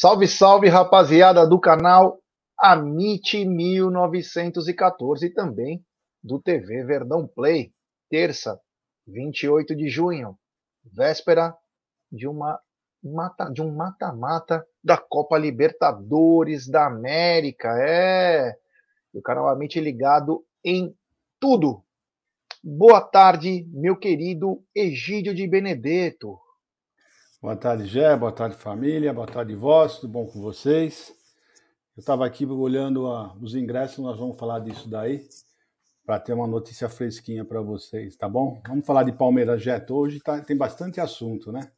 Salve, salve, rapaziada do canal Amite 1914 e também do TV Verdão Play. Terça, 28 de junho, véspera de uma mata, de um mata-mata da Copa Libertadores da América. É, o canal Amite ligado em tudo. Boa tarde, meu querido Egídio de Benedetto. Boa tarde, Gé. Boa tarde, família. Boa tarde, vós. Tudo bom com vocês? Eu estava aqui olhando a, os ingressos, nós vamos falar disso daí, para ter uma notícia fresquinha para vocês, tá bom? Vamos falar de Palmeiras Jet. Hoje tá, tem bastante assunto, né?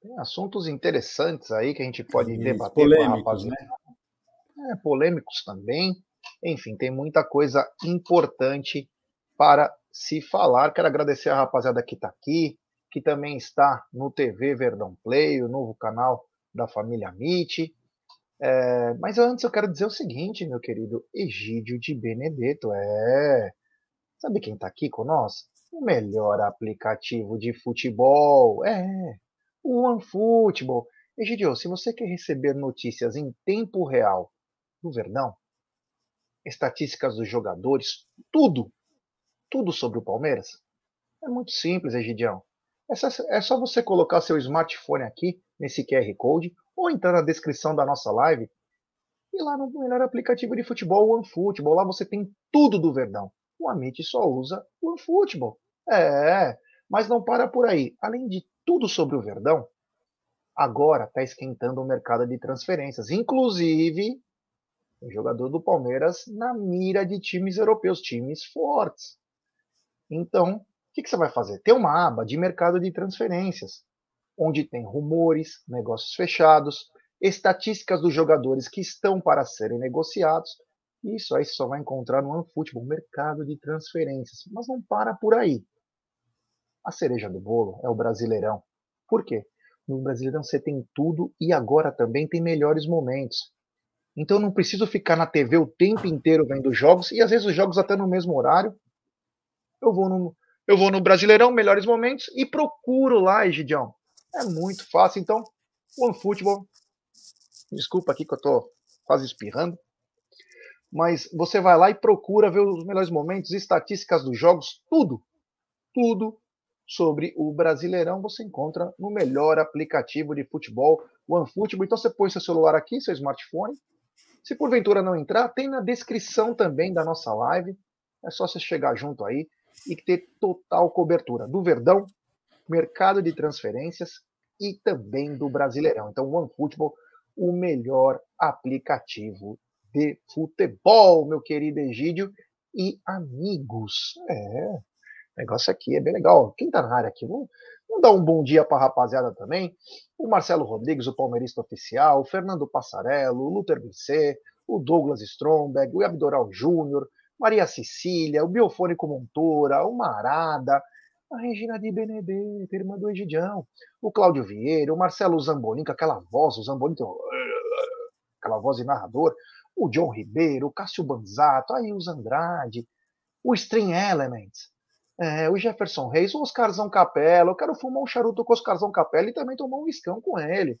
Tem assuntos interessantes aí que a gente pode Isso, debater polêmicos, né? É, polêmicos também. Enfim, tem muita coisa importante para se falar. Quero agradecer a rapaziada que está aqui, que também está no TV Verdão Play, o novo canal da família Amit. É, mas antes eu quero dizer o seguinte, meu querido Egídio de Benedetto. É. Sabe quem está aqui com nós? O melhor aplicativo de futebol. É. O OneFootball. Egidio, se você quer receber notícias em tempo real do Verdão, estatísticas dos jogadores, tudo, tudo sobre o Palmeiras, é muito simples, Egidião. É só, é só você colocar seu smartphone aqui nesse QR Code ou entrar na descrição da nossa live e lá no melhor aplicativo de futebol, o OneFootball. Lá você tem tudo do Verdão. O Amit só usa OneFootball. É, mas não para por aí. Além de tudo sobre o Verdão, agora está esquentando o mercado de transferências. Inclusive, o jogador do Palmeiras na mira de times europeus, times fortes. Então, que, que você vai fazer? Tem uma aba de mercado de transferências, onde tem rumores, negócios fechados, estatísticas dos jogadores que estão para serem negociados. Isso aí só vai encontrar no OneFootball, mercado de transferências. Mas não para por aí. A cereja do bolo é o Brasileirão. Por quê? No Brasileirão você tem tudo e agora também tem melhores momentos. Então não preciso ficar na TV o tempo inteiro vendo jogos e às vezes os jogos até no mesmo horário. Eu vou no, eu vou no Brasileirão, melhores momentos, e procuro lá, Egidião. É muito fácil. Então, OneFootball, desculpa aqui que eu tô quase espirrando, mas você vai lá e procura ver os melhores momentos, estatísticas dos jogos, tudo, tudo sobre o Brasileirão você encontra no melhor aplicativo de futebol, OneFootball. Então você põe seu celular aqui, seu smartphone. Se porventura não entrar, tem na descrição também da nossa live. É só você chegar junto aí e ter total cobertura do Verdão, mercado de transferências e também do Brasileirão. Então, o OneFootball, o melhor aplicativo de futebol, meu querido Egídio e amigos. É, o negócio aqui é bem legal. Quem tá na área aqui? Vamos, vamos dar um bom dia para a rapaziada também. O Marcelo Rodrigues, o palmeirista oficial, o Fernando Passarello, o Luther Bicê, o Douglas Stromberg, o Abdoral Júnior, Maria Cecília, o Biofônico Montoura, o Marada, a Regina de Benedetto, irmã do Egidião, o Cláudio Vieira, o Marcelo Zambolin, com aquela voz, o Zambolin tem aquela voz de narrador, o John Ribeiro, o Cássio Banzato, aí os Andrade, o String Elements, é, o Jefferson Reis, o Oscarzão Capela, eu quero fumar um charuto com o Oscarzão Capela e também tomar um escão com ele.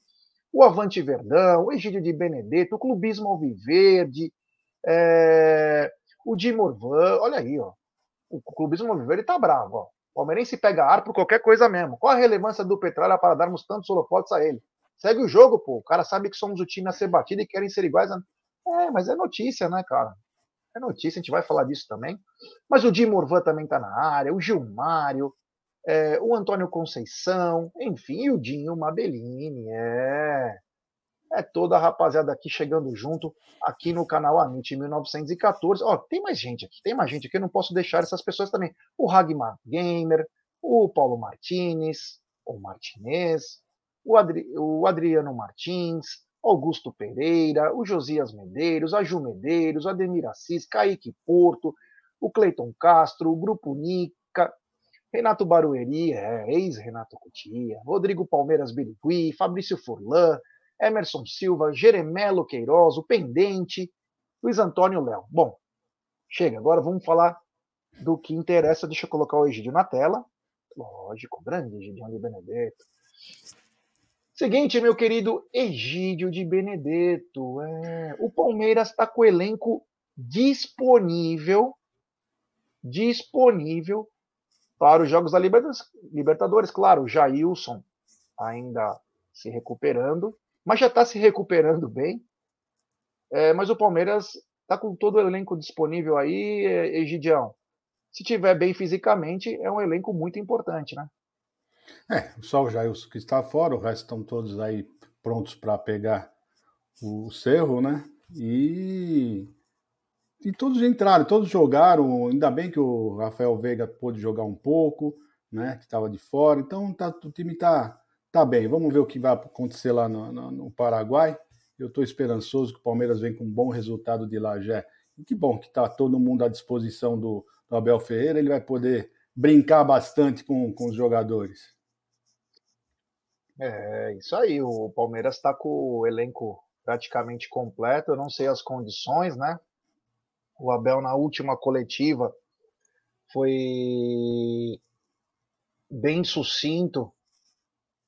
O Avante Verdão, o Egídio de Benedetto, o Clubismo Alviverde, é, o Di Morvan, olha aí, ó. O clubismo ele tá bravo, ó. O Palmeirense pega ar por qualquer coisa mesmo. Qual a relevância do Petralha para darmos tantos holofotes a ele? Segue o jogo, pô. O cara sabe que somos o time a ser batido e querem ser iguais. A... É, mas é notícia, né, cara? É notícia, a gente vai falar disso também. Mas o Di Morvan também tá na área, o Gilmário, é, o Antônio Conceição, enfim, o Dinho Mabellini, é é toda a rapaziada aqui chegando junto aqui no canal Amit 1914. Ó, tem mais gente aqui, tem mais gente aqui, eu não posso deixar essas pessoas também. O Ragmar Gamer, o Paulo Martinez, o Martinez, o, Adri, o Adriano Martins, Augusto Pereira, o Josias Medeiros, a Ju Medeiros, o Ademir Assis, Kaique Porto, o Cleiton Castro, o Grupo Nica, Renato Barueri, é, ex-Renato Cutia, Rodrigo Palmeiras Birigui, Fabrício Furlan, Emerson Silva, Jeremelo Queiroz, o Pendente, Luiz Antônio Léo. Bom, chega, agora vamos falar do que interessa. Deixa eu colocar o Egídio na tela. Lógico, grande Egidio de Benedetto. Seguinte, meu querido Egídio de Benedetto, é, o Palmeiras está com o elenco disponível, disponível para os jogos da Libertadores. Claro, o Jailson ainda se recuperando, mas já está se recuperando bem. É, mas o Palmeiras está com todo o elenco disponível aí, Egidião. Se tiver bem fisicamente, é um elenco muito importante, né? É, só o Jailson que está fora, o resto estão todos aí prontos para pegar o Cerro, né? E, e todos entraram, todos jogaram. Ainda bem que o Rafael Veiga pôde jogar um pouco, né? Que estava de fora. Então tá, o time está tá bem. Vamos ver o que vai acontecer lá no, no, no Paraguai. Eu estou esperançoso que o Palmeiras venha com um bom resultado de lá já. E que bom que está todo mundo à disposição do, do Abel Ferreira. Ele vai poder brincar bastante com, com os jogadores. É, isso aí. O Palmeiras está com o elenco praticamente completo. Eu não sei as condições, né? O Abel, na última coletiva, foi bem sucinto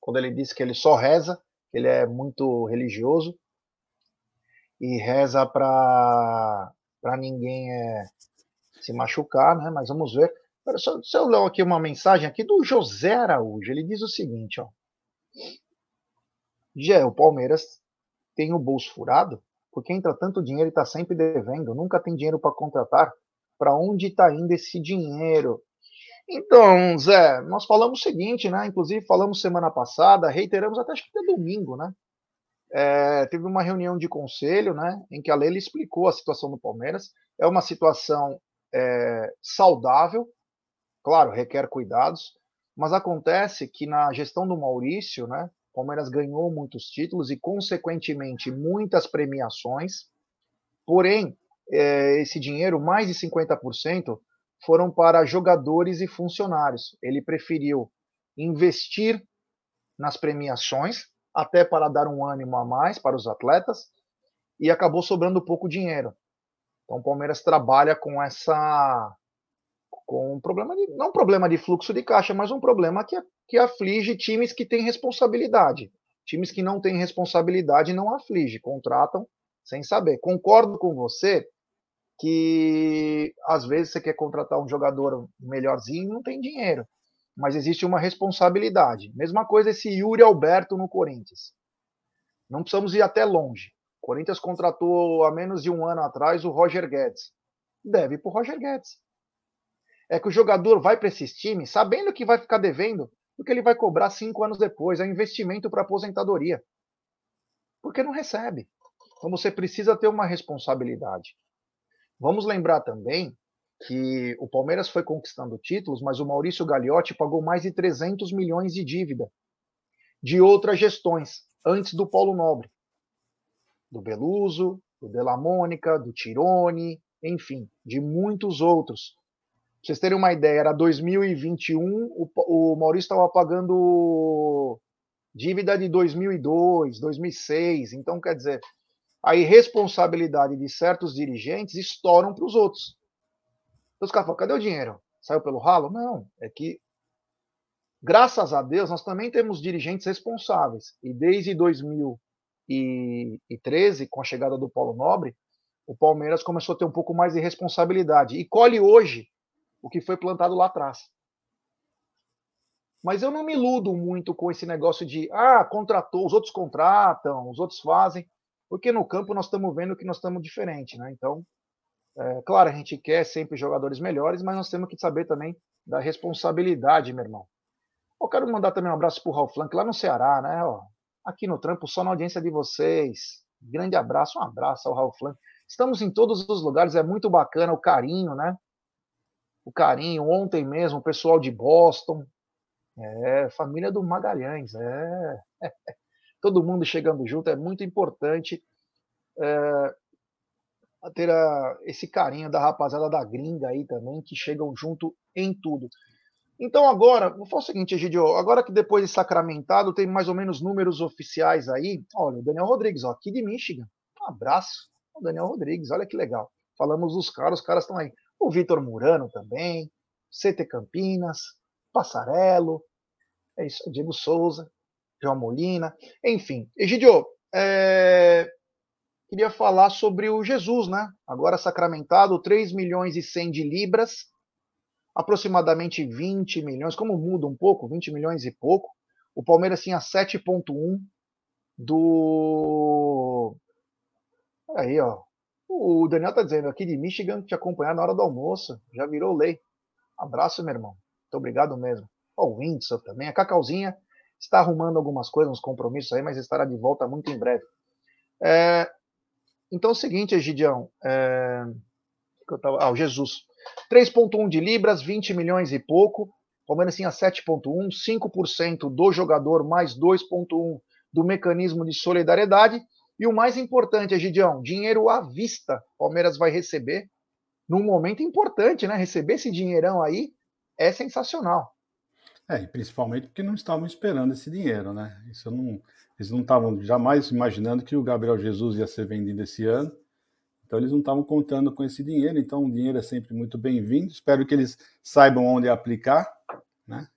quando ele disse que ele só reza, ele é muito religioso e reza para ninguém é, se machucar, né? Mas vamos ver. Só, se eu ler aqui uma mensagem aqui do José Araújo, ele diz o seguinte, ó. Já o Palmeiras tem o bolso furado, porque entra tanto dinheiro e está sempre devendo, nunca tem dinheiro para contratar. Para onde está indo esse dinheiro? Então, Zé, nós falamos o seguinte, né? Inclusive falamos semana passada, reiteramos até acho que até domingo, né? É, teve uma reunião de conselho, né? Em que a Leila explicou a situação do Palmeiras. É uma situação é, saudável, claro, requer cuidados, mas acontece que na gestão do Maurício, né? Palmeiras ganhou muitos títulos e, consequentemente, muitas premiações. Porém, é, esse dinheiro, mais de 50%, foram para jogadores e funcionários. Ele preferiu investir nas premiações, até para dar um ânimo a mais para os atletas, e acabou sobrando pouco dinheiro. Então o Palmeiras trabalha com essa com um problema de, não um problema de fluxo de caixa, mas um problema que, que aflige times que têm responsabilidade. Times que não têm responsabilidade não aflige, contratam sem saber. Concordo com você que às vezes você quer contratar um jogador melhorzinho não tem dinheiro, mas existe uma responsabilidade. Mesma coisa esse Yuri Alberto no Corinthians. Não precisamos ir até longe. O Corinthians contratou há menos de um ano atrás o Roger Guedes. Deve para o Roger Guedes é que o jogador vai para esses times sabendo que vai ficar devendo, porque ele vai cobrar cinco anos depois, é investimento para aposentadoria. Porque não recebe. Então você precisa ter uma responsabilidade. Vamos lembrar também que o Palmeiras foi conquistando títulos, mas o Maurício Gagliotti pagou mais de 300 milhões de dívida de outras gestões, antes do Paulo Nobre. Do Beluso, do Della Mônica, do Tirone, enfim, de muitos outros vocês terem uma ideia, era 2021, o, o Maurício estava pagando dívida de 2002, 2006. Então, quer dizer, a irresponsabilidade de certos dirigentes estouram para os outros. Então, os caras falam: cadê o dinheiro? Saiu pelo ralo? Não, é que, graças a Deus, nós também temos dirigentes responsáveis. E desde 2013, com a chegada do Paulo Nobre, o Palmeiras começou a ter um pouco mais de responsabilidade. E colhe hoje o que foi plantado lá atrás. Mas eu não me iludo muito com esse negócio de, ah, contratou, os outros contratam, os outros fazem, porque no campo nós estamos vendo que nós estamos diferente, né? Então, é, claro, a gente quer sempre jogadores melhores, mas nós temos que saber também da responsabilidade, meu irmão. Eu quero mandar também um abraço para o Ralf Flank, lá no Ceará, né? Ó, aqui no trampo, só na audiência de vocês. Grande abraço, um abraço ao Ralf Flank. Estamos em todos os lugares, é muito bacana o carinho, né? o carinho. Ontem mesmo, o pessoal de Boston, é, família do Magalhães, é, todo mundo chegando junto, é muito importante é, ter a, esse carinho da rapaziada da gringa aí também, que chegam junto em tudo. Então agora, vou falar o seguinte, Egidio, agora que depois de sacramentado tem mais ou menos números oficiais aí, olha, o Daniel Rodrigues, ó, aqui de Michigan, um abraço, o Daniel Rodrigues, olha que legal. Falamos dos caras, os caras estão aí o Vitor Murano também, CT Campinas, Passarelo, é isso, Diego Souza. João Molina, enfim. Egidio, é... queria falar sobre o Jesus, né? Agora sacramentado, 3 milhões e 100 de libras, aproximadamente 20 milhões, como muda um pouco, 20 milhões e pouco. O Palmeiras tinha 7,1 do. Aí, ó. O Daniel tá dizendo aqui de Michigan te acompanhar na hora do almoço. Já virou lei. Abraço, meu irmão. Muito obrigado mesmo. O Whindersson também. A Cacauzinha está arrumando algumas coisas, uns compromissos aí, mas estará de volta muito em breve. É... Então é o seguinte, Egidião. É... Ah, o Jesus. 3,1 de libras, 20 milhões e pouco. Palmeiras tinha 7,1, 5% do jogador mais 2,1 do mecanismo de solidariedade. E o mais importante, Egidião, dinheiro à vista. Palmeiras vai receber num momento importante, né? Receber esse dinheirão aí é sensacional. É, e principalmente porque não estavam esperando esse dinheiro, né? Isso não, eles não estavam jamais imaginando que o Gabriel Jesus ia ser vendido esse ano. Então eles não estavam contando com esse dinheiro, então o dinheiro é sempre muito bem-vindo. Espero que eles saibam onde aplicar, né?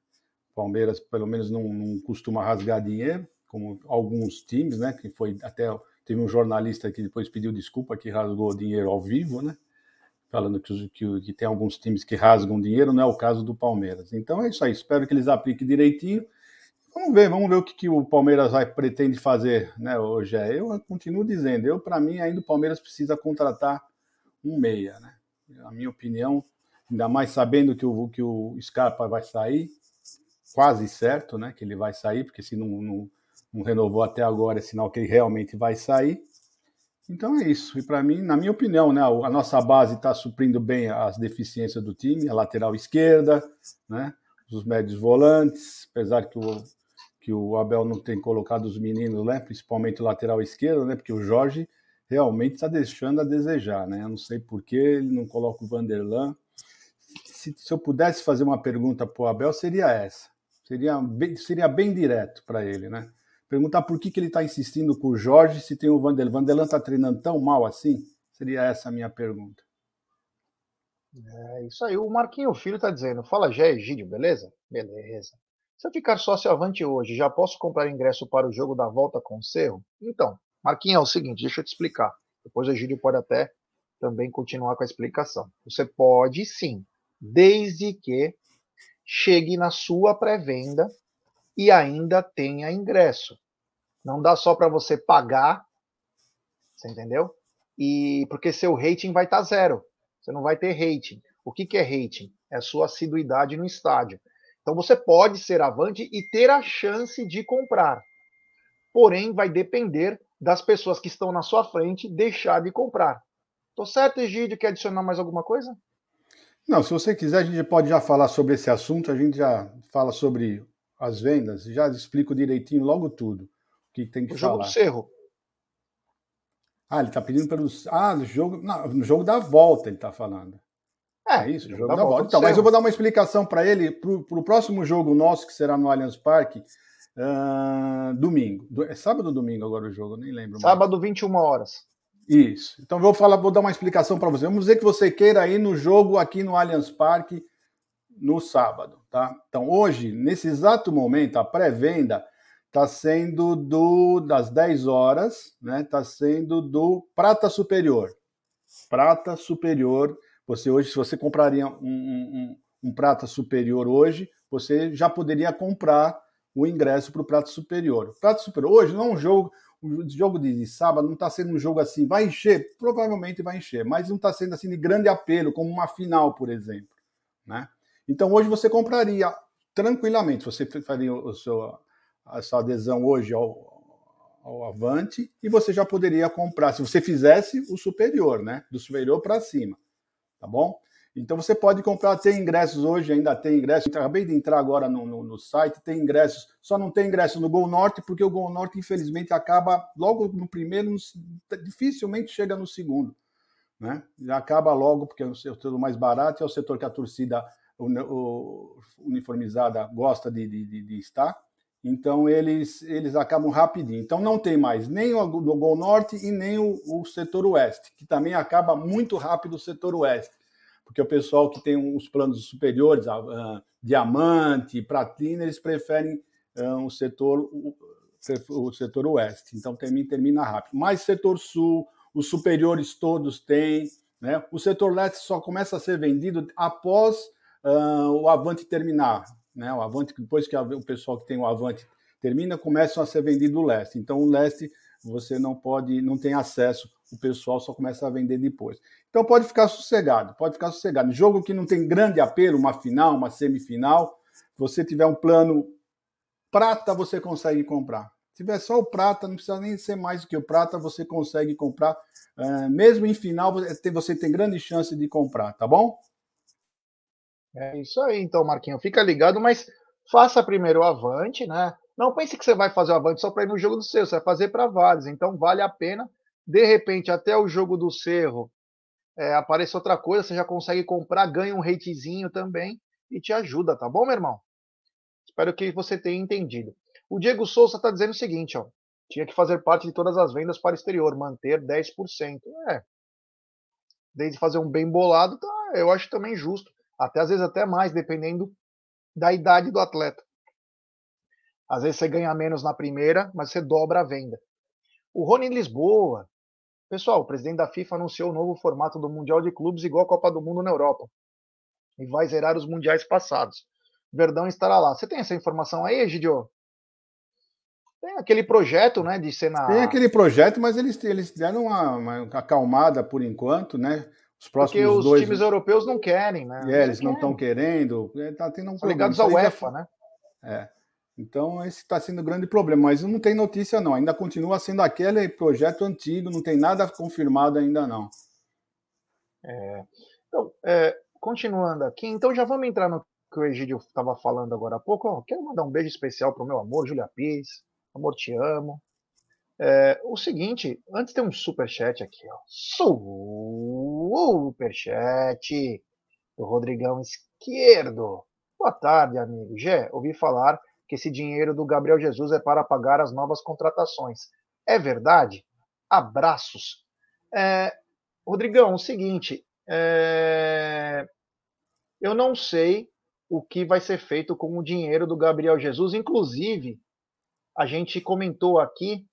Palmeiras pelo menos não, não, costuma rasgar dinheiro, como alguns times, né? Que foi até teve um jornalista que depois pediu desculpa que rasgou dinheiro ao vivo, né? Falando que, que, que tem alguns times que rasgam dinheiro, não é o caso do Palmeiras. Então é isso aí. Espero que eles apliquem direitinho Vamos ver, vamos ver o que, que o Palmeiras vai pretende fazer, né, hoje. Eu continuo dizendo, eu para mim ainda o Palmeiras precisa contratar um meia, né? Na minha opinião, ainda mais sabendo que o que o Scarpa vai sair, quase certo, né, que ele vai sair, porque se não, não, não renovou até agora, é sinal que ele realmente vai sair. Então é isso. E para mim, na minha opinião, né, a nossa base está suprindo bem as deficiências do time, a lateral esquerda, né, os médios volantes, apesar que o que o Abel não tem colocado os meninos, né? Principalmente o lateral esquerdo, né? Porque o Jorge realmente está deixando a desejar, né? Eu não sei por que ele não coloca o Vanderlan. Se, se eu pudesse fazer uma pergunta para o Abel, seria essa. Seria bem, seria bem direto para ele, né? Perguntar por que, que ele está insistindo com o Jorge se tem o Vanderlan. Vanderlan está treinando tão mal assim? Seria essa a minha pergunta. É isso aí. O Marquinho Filho está dizendo: Fala, Gé, Egídio, beleza? Beleza. Se eu ficar sócio avante hoje, já posso comprar ingresso para o jogo da volta com o Cerro? Então, Marquinhos, é o seguinte, deixa eu te explicar. Depois o Egídio pode até também continuar com a explicação. Você pode sim, desde que chegue na sua pré-venda e ainda tenha ingresso. Não dá só para você pagar, você entendeu? E porque seu rating vai estar tá zero. Você não vai ter rating. O que, que é rating? É a sua assiduidade no estádio. Então você pode ser avante e ter a chance de comprar. Porém, vai depender das pessoas que estão na sua frente deixar de comprar. Tô certo, Egídio? Quer adicionar mais alguma coisa? Não, se você quiser, a gente pode já falar sobre esse assunto, a gente já fala sobre as vendas, já explico direitinho logo tudo. O que tem que o falar. jogo do Cerro. Ah, ele está pedindo pelo. Ah, no jogo, não, no jogo da volta ele está falando. É, é isso, jogo da volta. Então, mas eu vou dar uma explicação para ele para o próximo jogo nosso, que será no Allianz Parque, uh, domingo. É sábado ou domingo agora o jogo? Nem lembro. Sábado, mais. 21 horas. Isso. Então vou falar, vou dar uma explicação para você. Vamos dizer que você queira ir no jogo aqui no Allianz Parque no sábado, tá? Então hoje, nesse exato momento, a pré-venda está sendo do das 10 horas, né? Está sendo do prata superior. Prata superior você hoje, se você compraria um, um, um prata superior hoje, você já poderia comprar o ingresso para o prato superior. O prato superior hoje não é um jogo, o jogo de, sábado não está sendo um jogo assim, vai encher, provavelmente vai encher, mas não está sendo assim de grande apelo, como uma final, por exemplo. Né? Então hoje você compraria tranquilamente, você faria o seu, a sua adesão hoje ao, ao Avante e você já poderia comprar, se você fizesse o superior, né? Do superior para cima tá bom? Então você pode comprar, tem ingressos hoje, ainda tem ingressos. Acabei de entrar agora no, no, no, site, tem ingressos, só não tem ingresso no Gol Norte, porque o Gol Norte, infelizmente, acaba logo no primeiro, dificilmente chega no segundo. Né? Acaba logo, porque é o setor mais barato, é o setor que a torcida uniformizada gosta de, de, de, estar. Então eles, eles acabam rapidinho. Então não tem mais nem o do Gol Norte e nem o, o setor oeste, que também acaba muito rápido o setor oeste. Porque o pessoal que tem os planos superiores, uh, diamante, platina, eles preferem uh, o setor o setor oeste, então termina, termina rápido. Mas setor sul, os superiores todos têm, né? O setor leste só começa a ser vendido após uh, o Avante terminar, né? O Avante depois que o pessoal que tem o Avante termina, começam a ser vendido o leste. Então o leste você não pode, não tem acesso, o pessoal só começa a vender depois. Então pode ficar sossegado, pode ficar sossegado. Jogo que não tem grande apelo, uma final, uma semifinal, você tiver um plano prata, você consegue comprar. Se tiver só o prata, não precisa nem ser mais do que o prata, você consegue comprar. Uh, mesmo em final, você tem grande chance de comprar, tá bom? É isso aí, então, Marquinho. Fica ligado, mas faça primeiro o avante, né? Não pense que você vai fazer o avante só para ir no jogo do Cerro, você vai fazer para vários. Então, vale a pena. De repente, até o jogo do Cerro é, apareça outra coisa, você já consegue comprar, ganha um ratezinho também e te ajuda, tá bom, meu irmão? Espero que você tenha entendido. O Diego Souza está dizendo o seguinte, ó. Tinha que fazer parte de todas as vendas para o exterior, manter 10%. É. Desde fazer um bem bolado, tá, eu acho também justo. Até às vezes até mais, dependendo da idade do atleta. Às vezes você ganha menos na primeira, mas você dobra a venda. O Rony Lisboa. Pessoal, o presidente da FIFA anunciou o novo formato do Mundial de Clubes igual a Copa do Mundo na Europa. E vai zerar os mundiais passados. Verdão estará lá. Você tem essa informação aí, Egidio? Tem aquele projeto, né, de ser na... Tem aquele projeto, mas eles, eles deram uma, uma acalmada por enquanto, né? Os próximos Porque os dois... times europeus não querem, né? É, eles não estão querendo. É, tá tendo um São ligados ao UEFA, né? É. Então, esse está sendo um grande problema, mas não tem notícia, não. Ainda continua sendo aquele projeto antigo, não tem nada confirmado ainda, não. É. Então, é, continuando aqui, então já vamos entrar no que o Egídio estava falando agora há pouco. Ó, quero mandar um beijo especial para o meu amor, Julia Pires. Amor, te amo. É, o seguinte, antes tem um superchat aqui, ó. Superchat do Rodrigão Esquerdo. Boa tarde, amigo. Gé, ouvi falar que esse dinheiro do Gabriel Jesus é para pagar as novas contratações. É verdade? Abraços. É, Rodrigão, o seguinte, é, eu não sei o que vai ser feito com o dinheiro do Gabriel Jesus. Inclusive, a gente comentou aqui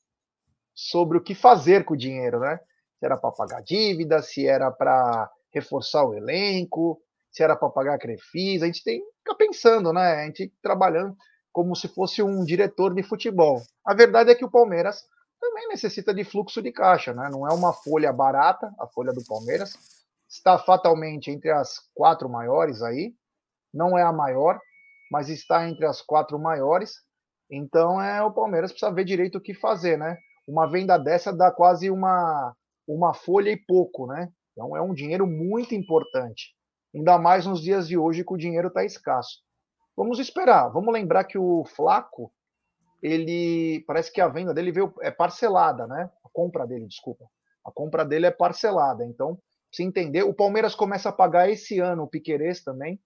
sobre o que fazer com o dinheiro, né? Se era para pagar dívida, se era para reforçar o elenco, se era para pagar crefis. A gente tem que ficar pensando, né? A gente trabalhando como se fosse um diretor de futebol. A verdade é que o Palmeiras também necessita de fluxo de caixa, né? Não é uma folha barata, a folha do Palmeiras está fatalmente entre as quatro maiores aí não é a maior, mas está entre as quatro maiores. Então é o Palmeiras precisa ver direito o que fazer, né? Uma venda dessa dá quase uma uma folha e pouco, né? Então é um dinheiro muito importante. Ainda mais nos dias de hoje que o dinheiro está escasso. Vamos esperar. Vamos lembrar que o Flaco, ele parece que a venda dele veio é parcelada, né? A compra dele, desculpa. A compra dele é parcelada. Então, se entender, o Palmeiras começa a pagar esse ano o Piquerez também.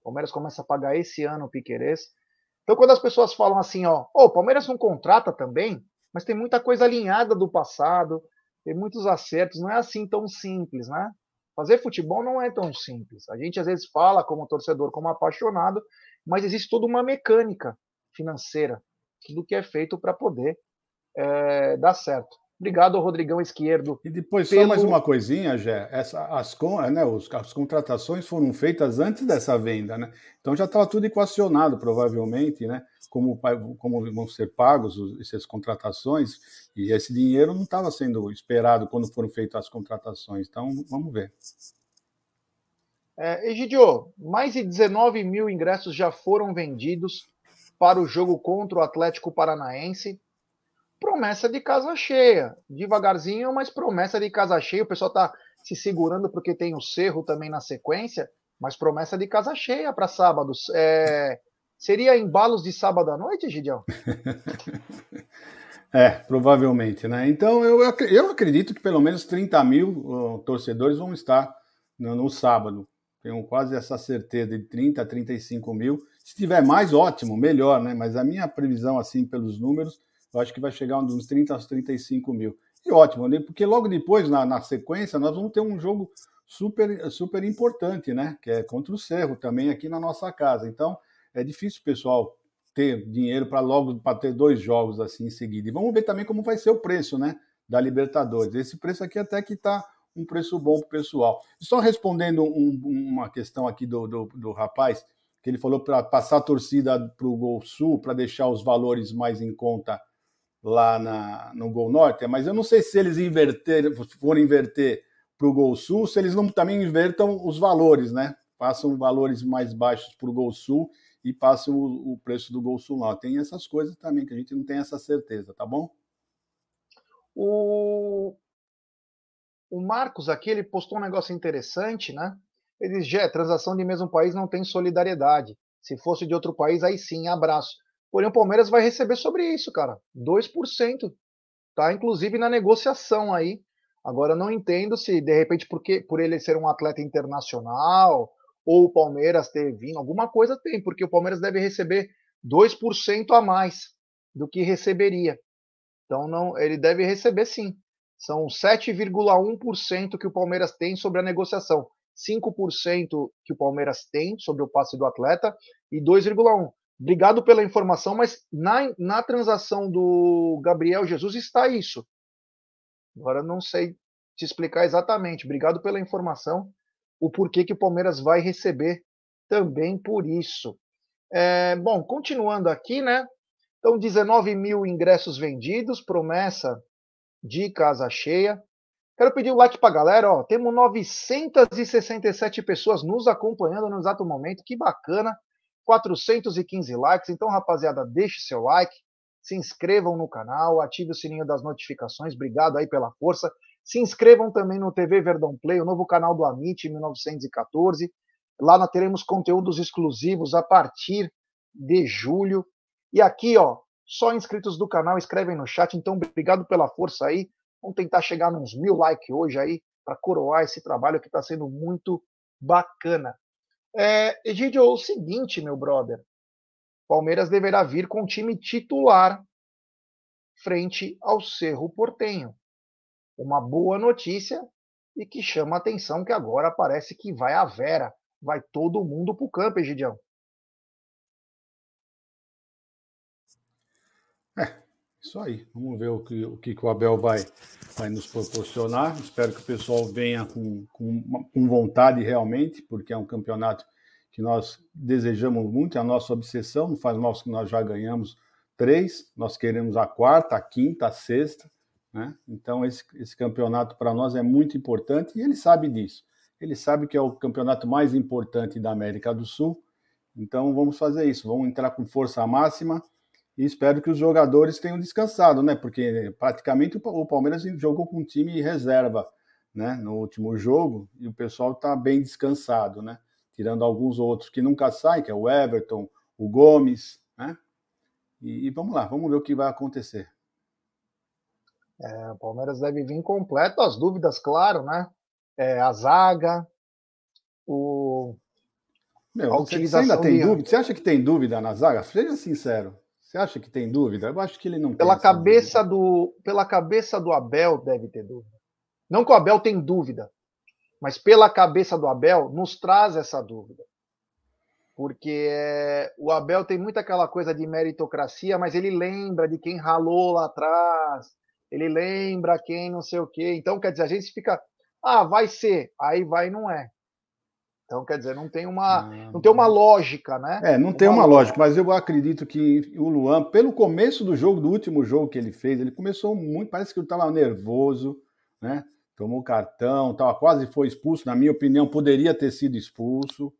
O Palmeiras começa a pagar esse ano o Piquerez. Então, quando as pessoas falam assim, ó, oh, o Palmeiras não contrata também, mas tem muita coisa alinhada do passado, tem muitos acertos, não é assim tão simples, né? Fazer futebol não é tão simples. A gente às vezes fala como torcedor, como apaixonado, mas existe toda uma mecânica financeira, tudo que é feito para poder é, dar certo. Obrigado Rodrigão Esquerdo. E depois, pelo... só mais uma coisinha, Jé. Essa, as, né, os, as contratações foram feitas antes dessa venda, né? Então já estava tudo equacionado, provavelmente, né? Como, como vão ser pagos essas contratações, e esse dinheiro não estava sendo esperado quando foram feitas as contratações. Então, vamos ver. É, Egidio, mais de 19 mil ingressos já foram vendidos para o jogo contra o Atlético Paranaense promessa de casa cheia. Devagarzinho, mas promessa de casa cheia. O pessoal está se segurando porque tem o Cerro também na sequência, mas promessa de casa cheia para sábado. É... Seria embalos de sábado à noite, Gideão? é, provavelmente, né? Então eu, eu acredito que pelo menos 30 mil torcedores vão estar no, no, sábado. Tenho quase essa certeza de 30 a 35 mil. Se tiver mais, ótimo, melhor, né? Mas a minha previsão, assim, pelos números, eu acho que vai chegar uns 30 aos 35 mil. E ótimo, né? porque logo depois, na, na sequência, nós vamos ter um jogo super, super importante, né? Que é contra o Cerro, também aqui na nossa casa. Então, é difícil pessoal ter dinheiro para logo para ter dois jogos assim em seguida. E vamos ver também como vai ser o preço, né, da Libertadores. Esse preço aqui até que está um preço bom para o pessoal. Só respondendo um, uma questão aqui do, do, do rapaz, que ele falou para passar a torcida para o Gol Sul, para deixar os valores mais em conta lá na, no Gol Norte, mas eu não sei se eles inverter, forem inverter para o Gol Sul, se eles não também invertam os valores, né? Passam valores mais baixos para o Gol Sul e passam o, o, preço do Gol Sul lá. Tem essas coisas também que a gente não tem essa certeza, tá bom? O, o Marcos aqui, ele postou um negócio interessante, né? Ele diz, Jé, transação de mesmo país não tem solidariedade. Se fosse de outro país, aí sim, abraço. Porém, o Palmeiras vai receber sobre isso, cara. 2%. Tá, inclusive, na negociação aí. Agora, não entendo se, de repente, porque, por ele ser um atleta internacional, ou o Palmeiras ter vindo, alguma coisa tem, porque o Palmeiras deve receber 2% a mais do que receberia. Então, não, ele deve receber sim. São 7,1% que o Palmeiras tem sobre a negociação. 5% que o Palmeiras tem sobre o passe do atleta e 2,1%. Obrigado pela informação, mas na, na transação do Gabriel Jesus está isso. Agora não sei te explicar exatamente. Obrigado pela informação. O porquê que o Palmeiras vai receber também por isso. É, bom, continuando aqui, né? Então, 19 mil ingressos vendidos, promessa de casa cheia. Quero pedir o like para a galera. Ó, temos 967 pessoas nos acompanhando no exato momento. Que bacana. 415 likes. Então, rapaziada, deixe seu like, se inscrevam no canal, ative o sininho das notificações. Obrigado aí pela força. Se inscrevam também no TV Verdão Play, o novo canal do Amit 1914. Lá nós teremos conteúdos exclusivos a partir de julho. E aqui, ó, só inscritos do canal escrevem no chat. Então, obrigado pela força aí. Vamos tentar chegar nos mil likes hoje aí para coroar esse trabalho que está sendo muito bacana. É, Egidio, o seguinte, meu brother. Palmeiras deverá vir com o time titular frente ao Cerro Portenho. Uma boa notícia e que chama a atenção que agora parece que vai a Vera, vai todo mundo para o campo, Egidião. Isso aí. Vamos ver o que o, que o Abel vai, vai nos proporcionar. Espero que o pessoal venha com, com, com vontade realmente, porque é um campeonato que nós desejamos muito, é a nossa obsessão. Não faz mal que nós já ganhamos três, nós queremos a quarta, a quinta, a sexta. Né? Então, esse, esse campeonato para nós é muito importante e ele sabe disso. Ele sabe que é o campeonato mais importante da América do Sul. Então, vamos fazer isso, vamos entrar com força máxima e espero que os jogadores tenham descansado, né? Porque praticamente o Palmeiras jogou com um time reserva, né? No último jogo e o pessoal está bem descansado, né? Tirando alguns outros que nunca saem, que é o Everton, o Gomes, né? E, e vamos lá, vamos ver o que vai acontecer. É, o Palmeiras deve vir completo, as dúvidas, claro, né? É, a zaga, o. Meu, você ainda tem de... dúvida? Você acha que tem dúvida na zaga? Seja sincero. Você acha que tem dúvida? Eu acho que ele não pela cabeça do Pela cabeça do Abel deve ter dúvida. Não que o Abel tem dúvida, mas pela cabeça do Abel nos traz essa dúvida. Porque é, o Abel tem muito aquela coisa de meritocracia, mas ele lembra de quem ralou lá atrás, ele lembra quem não sei o quê. Então, quer dizer, a gente fica, ah, vai ser, aí vai e não é. Então, quer dizer, não tem uma, ah, não tem uma lógica, né? É, não tem uma, uma lógica, mas eu acredito que o Luan, pelo começo do jogo, do último jogo que ele fez, ele começou muito, parece que ele estava nervoso, né? Tomou cartão, tava, quase foi expulso, na minha opinião, poderia ter sido expulso,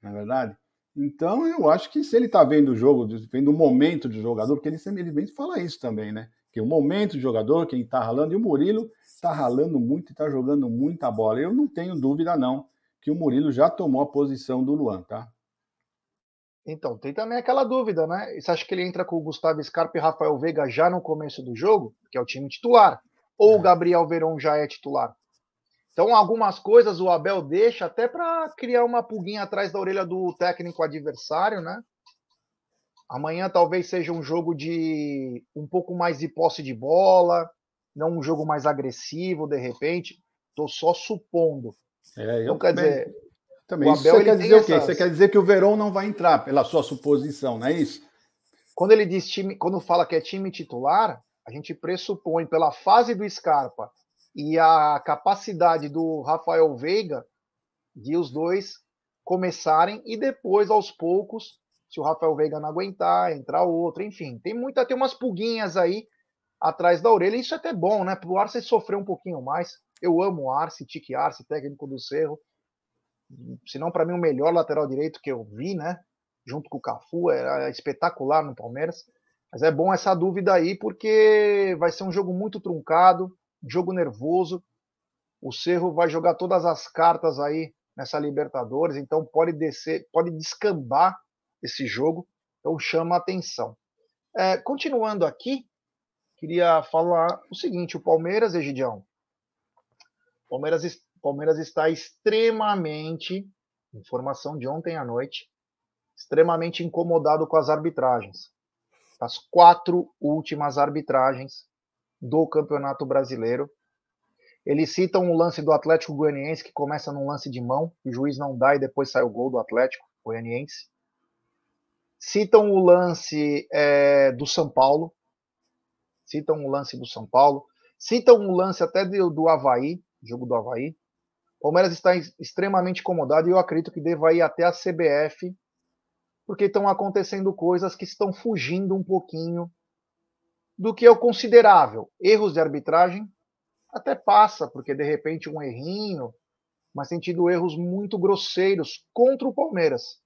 não é verdade? Então, eu acho que se ele está vendo o jogo, vendo o momento do jogador, porque ele sempre fala isso também, né? Que o momento do jogador, quem está ralando, e o Murilo está ralando muito e está jogando muita bola. Eu não tenho dúvida, não que o Murilo já tomou a posição do Luan, tá? Então, tem também aquela dúvida, né? Você acha que ele entra com o Gustavo Scarpa e Rafael Veiga já no começo do jogo, que é o time titular? Ou é. o Gabriel Veron já é titular? Então, algumas coisas o Abel deixa até para criar uma pulguinha atrás da orelha do técnico adversário, né? Amanhã talvez seja um jogo de um pouco mais de posse de bola, não um jogo mais agressivo, de repente. Estou só supondo. É, eu então, quer dizer, também. Isso Abel, você quer dizer o quê? Essas... Você quer dizer que o Verón não vai entrar pela sua suposição, não é isso? quando ele diz time, quando fala que é time titular, a gente pressupõe pela fase do Scarpa e a capacidade do Rafael Veiga de os dois começarem e depois aos poucos, se o Rafael Veiga não aguentar, entrar outro, enfim, tem muita tem umas pulguinhas aí atrás da orelha, isso é até bom, né? Para o Arce sofrer um pouquinho mais. Eu amo Arce, Tique Arce, técnico do Cerro. Se não para mim o melhor lateral direito que eu vi, né? Junto com o Cafu, era espetacular no Palmeiras. Mas é bom essa dúvida aí, porque vai ser um jogo muito truncado, jogo nervoso. O Cerro vai jogar todas as cartas aí nessa Libertadores, então pode descer, pode descambar esse jogo, então chama a atenção. É, continuando aqui, queria falar o seguinte: o Palmeiras, Egidião, Palmeiras, Palmeiras está extremamente, informação de ontem à noite, extremamente incomodado com as arbitragens as quatro últimas arbitragens do Campeonato Brasileiro. Eles citam o lance do Atlético Goianiense, que começa num lance de mão, o juiz não dá e depois sai o gol do Atlético Goianiense. Citam o lance é, do São Paulo. Citam o lance do São Paulo. Citam o lance até do, do Havaí, jogo do Havaí. Palmeiras está extremamente incomodado e eu acredito que deva ir até a CBF porque estão acontecendo coisas que estão fugindo um pouquinho do que é o considerável. Erros de arbitragem até passa, porque de repente um errinho, mas tem tido erros muito grosseiros contra o Palmeiras.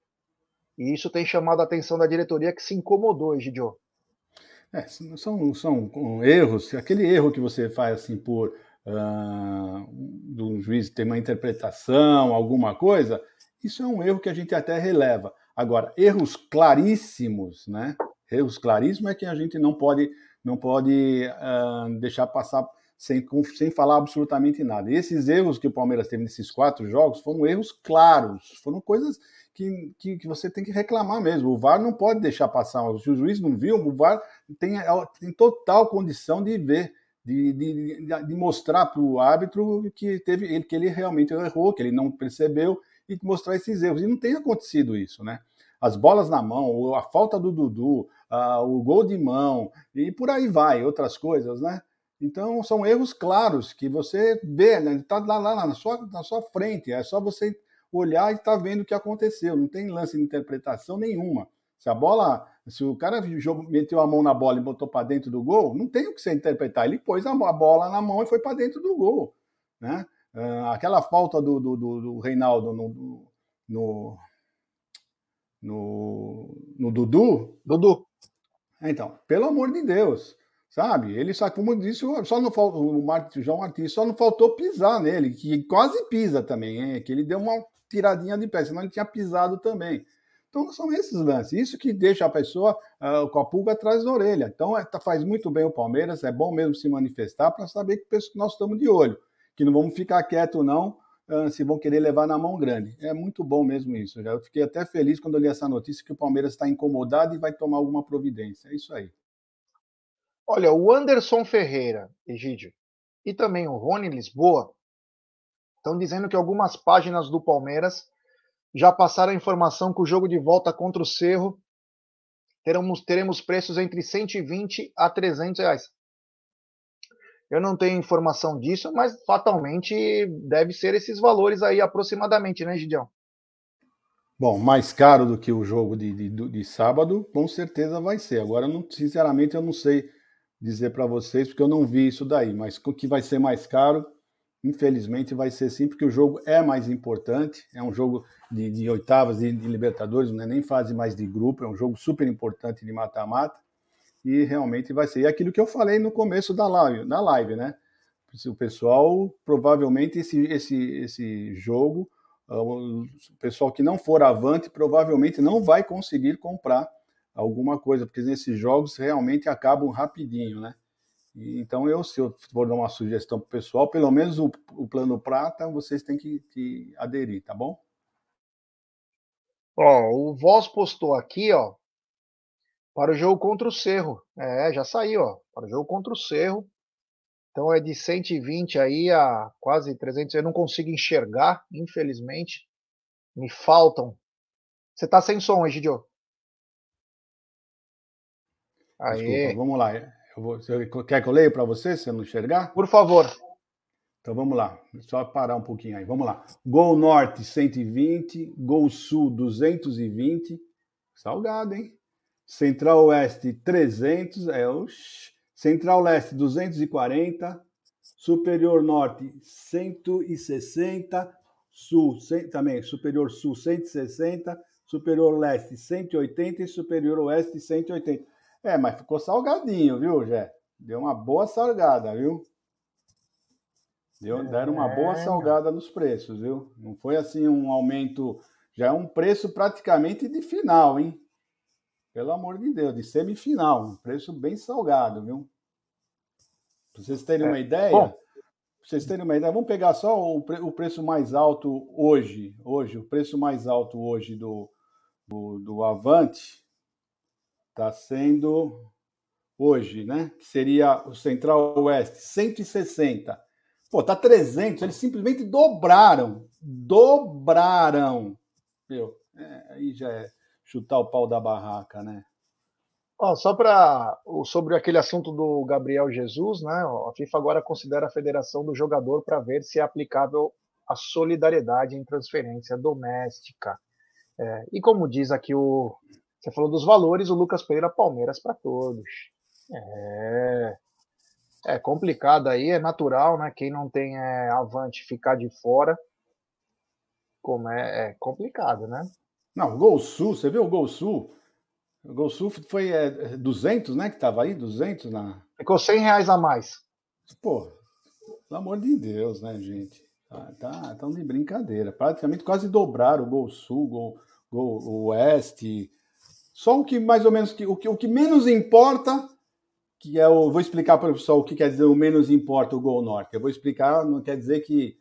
E isso tem chamado a atenção da diretoria que se incomodou, Egidio. É, são, são erros, aquele erro que você faz assim por uh, do juiz ter uma interpretação, alguma coisa, isso é um erro que a gente até releva. Agora, erros claríssimos, né? Erros claríssimos é que a gente não pode, não pode uh, deixar passar sem, sem falar absolutamente nada. E esses erros que o Palmeiras teve nesses quatro jogos foram erros claros, foram coisas que, que, que, você tem que reclamar mesmo. O VAR não pode deixar passar. Se o juiz não viu, o VAR tem, tem total condição de ver, de, de, de mostrar para o árbitro que, teve, que ele realmente errou, que ele não percebeu e mostrar esses erros. E não tem acontecido isso, né? As bolas na mão, a falta do Dudu, o gol de mão e por aí vai, outras coisas, né? Então são erros claros que você vê, né? Está lá, lá na, sua, na sua frente, é só você olhar e tá vendo o que aconteceu. Não tem lance de interpretação nenhuma. Se a bola, se o cara meteu a mão na bola e botou para dentro do gol, não tem o que você interpretar. Ele pôs a bola na mão e foi para dentro do gol, né? Uh, aquela falta do, do, do, do Reinaldo no, no, no, no Dudu. Dudu. Então, pelo amor de Deus, sabe? Ele só, como disse, só não faltou, o Martins, João Martins, só não faltou pisar nele, que quase pisa também, hein? que ele deu uma tiradinha de pé, senão ele tinha pisado também. Então são esses lances, isso que deixa a pessoa uh, com a pulga atrás da orelha. Então é, tá, faz muito bem o Palmeiras, é bom mesmo se manifestar para saber que nós estamos de olho que não vamos ficar quieto não, ah, se vão querer levar na mão grande. É muito bom mesmo isso. Eu fiquei até feliz quando li essa notícia que o Palmeiras está incomodado e vai tomar alguma providência. É isso aí. Olha, o Anderson Ferreira, Egídio, e também o Rony Lisboa estão dizendo que algumas páginas do Palmeiras já passaram a informação que o jogo de volta contra o Cerro teremos, teremos preços entre 120 a 300 reais. Eu não tenho informação disso, mas fatalmente deve ser esses valores aí aproximadamente, né, Gideão? Bom, mais caro do que o jogo de, de, de sábado, com certeza vai ser. Agora, não, sinceramente, eu não sei dizer para vocês, porque eu não vi isso daí, mas o que vai ser mais caro, infelizmente, vai ser sim, porque o jogo é mais importante, é um jogo de, de oitavas de, de Libertadores, não é nem fase mais de grupo, é um jogo super importante de mata-mata e realmente vai ser. E aquilo que eu falei no começo da live, da live né? O pessoal, provavelmente, esse, esse, esse jogo, ah, o pessoal que não for avante, provavelmente não vai conseguir comprar alguma coisa, porque esses jogos realmente acabam rapidinho, né? Então, eu, se eu for dar uma sugestão para o pessoal, pelo menos o, o plano prata, vocês têm que, que aderir, tá bom? Ó, o Voz postou aqui, ó, para o jogo contra o Cerro. É, já saiu, ó. Para o jogo contra o Cerro. Então é de 120 aí a quase 300. Eu não consigo enxergar, infelizmente. Me faltam. Você tá sem som, Egidio? Aí. Desculpa, vamos lá. Vou, você quer que eu leia para você, se eu não enxergar? Por favor. Então vamos lá. Só parar um pouquinho aí. Vamos lá. Gol Norte 120, Gol Sul 220. Salgado, hein? Central Oeste 300, é o Central Leste 240, Superior Norte 160, Sul também, Superior Sul 160, Superior Leste 180 e Superior Oeste 180. É, mas ficou salgadinho, viu, Jé? Deu uma boa salgada, viu? Deu, deram uma boa é. salgada nos preços, viu? Não foi assim um aumento, já é um preço praticamente de final, hein? Pelo amor de Deus, de semifinal, um preço bem salgado, viu? Para vocês terem é. uma ideia, Bom, vocês terem uma ideia, vamos pegar só o, pre o, preço mais alto hoje, hoje, o preço mais alto hoje do, do, do Avante está sendo hoje, né? Que seria o Central Oeste, 160. Pô, tá 300, eles simplesmente dobraram. Dobraram. Meu, é, aí já é chutar o pau da barraca, né? Ó, só para sobre aquele assunto do Gabriel Jesus, né? A FIFA agora considera a federação do jogador para ver se é aplicável a solidariedade em transferência doméstica. É, e como diz aqui o. Você falou dos valores, o Lucas Pereira, Palmeiras para todos. É, é complicado aí, é natural, né? Quem não tem é, avante ficar de fora. Como é, é complicado, né? Não, o Gol Sul, você viu o Gol Sul? O Gol Sul foi é, 200, né? Que tava aí, 200 na. Ficou 100 reais a mais. Pô, pelo amor de Deus, né, gente? Tá, tá, tão de brincadeira. Praticamente quase dobraram o Gol Sul, o Gol, Gol Oeste. Só o que mais ou menos o que, o que menos importa que é o. Vou explicar para o pessoal o que quer dizer o menos importa o Gol Norte. Eu vou explicar, não quer dizer que,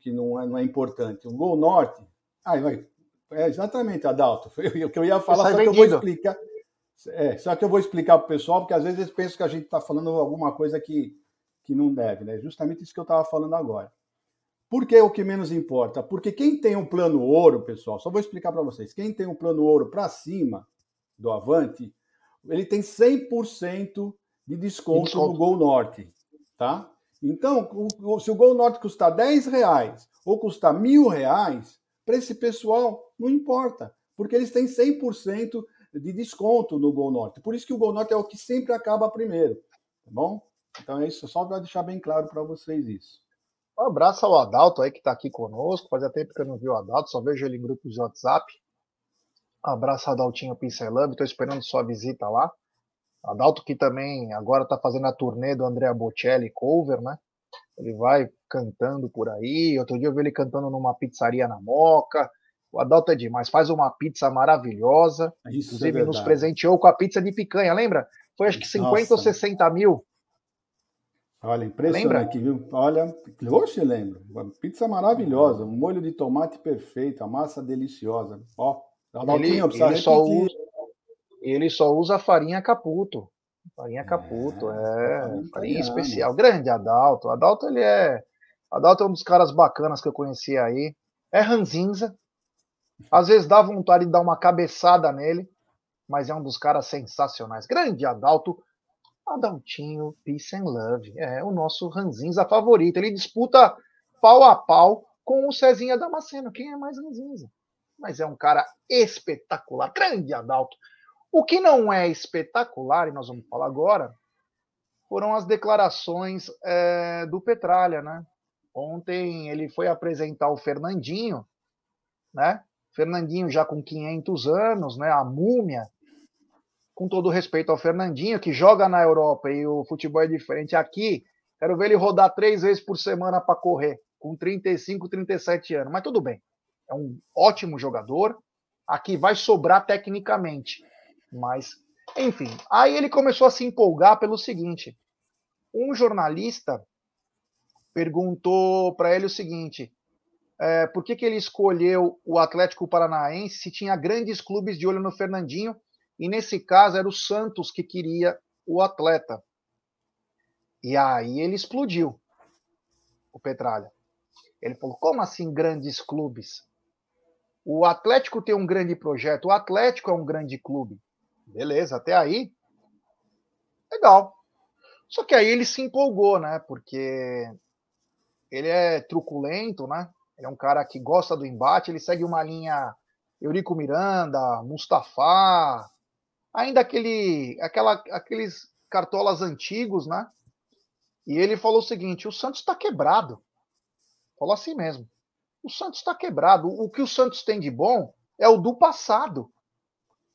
que não, é, não é importante. O Gol Norte. Ah, vai. É exatamente, Adalto. Foi o que eu ia falar, só que eu vou explicar. É, só que eu vou explicar para o pessoal, porque às vezes eles pensam que a gente está falando alguma coisa que, que não deve, né? Justamente isso que eu estava falando agora. Por que o que menos importa? Porque quem tem um plano ouro, pessoal, só vou explicar para vocês. Quem tem um plano ouro para cima do Avante, ele tem 100% de desconto, desconto, no Gol Norte, tá? Então, se o Gol Norte custar 10 reais ou custar mil reais, para esse pessoal não importa, porque eles têm 100% de desconto no Gol Norte. Por isso que o Gol Norte é o que sempre acaba primeiro, tá bom? Então é isso, só para deixar bem claro para vocês isso. Um abraço ao Adalto aí que está aqui conosco. Fazia tempo que eu não vi o Adalto, só vejo ele em grupos de WhatsApp. Abraço Adaltinho Pincelando, estou esperando sua visita lá. Adalto que também agora está fazendo a turnê do Andrea Bocelli cover, né? Ele vai cantando por aí. Outro dia eu vi ele cantando numa pizzaria na Moca. O Adalto é demais, faz uma pizza maravilhosa. Isso é Inclusive é nos presenteou com a pizza de picanha, lembra? Foi acho que 50 Nossa. ou 60 mil. Olha, impressionante, lembra? Viu? Olha, hoje lembro. Uma pizza maravilhosa, um molho de tomate perfeito, a massa deliciosa. Ó, ele, ele só usa, ele só usa farinha caputo. Farinha caputo, é, é farinha especial. Grande Adalto. Adalto, ele é. Adalto é um dos caras bacanas que eu conheci aí. É ranzinza. Às vezes dá vontade de dar uma cabeçada nele, mas é um dos caras sensacionais. Grande Adalto. Adaltinho, Peace and Love. É o nosso ranzinza favorito. Ele disputa pau a pau com o Cezinha Damasceno. Quem é mais ranzinza? mas é um cara espetacular, grande Adalto. O que não é espetacular, e nós vamos falar agora, foram as declarações é, do Petralha, né? Ontem ele foi apresentar o Fernandinho, né? Fernandinho já com 500 anos, né? A múmia. Com todo respeito ao Fernandinho, que joga na Europa e o futebol é diferente aqui. Quero ver ele rodar três vezes por semana para correr, com 35, 37 anos. Mas tudo bem é um ótimo jogador. Aqui vai sobrar tecnicamente, mas enfim. Aí ele começou a se empolgar pelo seguinte: um jornalista perguntou para ele o seguinte: é, por que, que ele escolheu o Atlético Paranaense se tinha grandes clubes de olho no Fernandinho e nesse caso era o Santos que queria o atleta. E aí ele explodiu, o Petralha. Ele falou: como assim grandes clubes? O Atlético tem um grande projeto, o Atlético é um grande clube. Beleza, até aí Legal. Só que aí ele se empolgou, né? Porque ele é truculento, né? Ele é um cara que gosta do embate, ele segue uma linha Eurico Miranda, Mustafa, ainda aquele, aquela, aqueles cartolas antigos, né? E ele falou o seguinte: o Santos está quebrado. Falou assim mesmo. O Santos está quebrado. O que o Santos tem de bom é o do passado.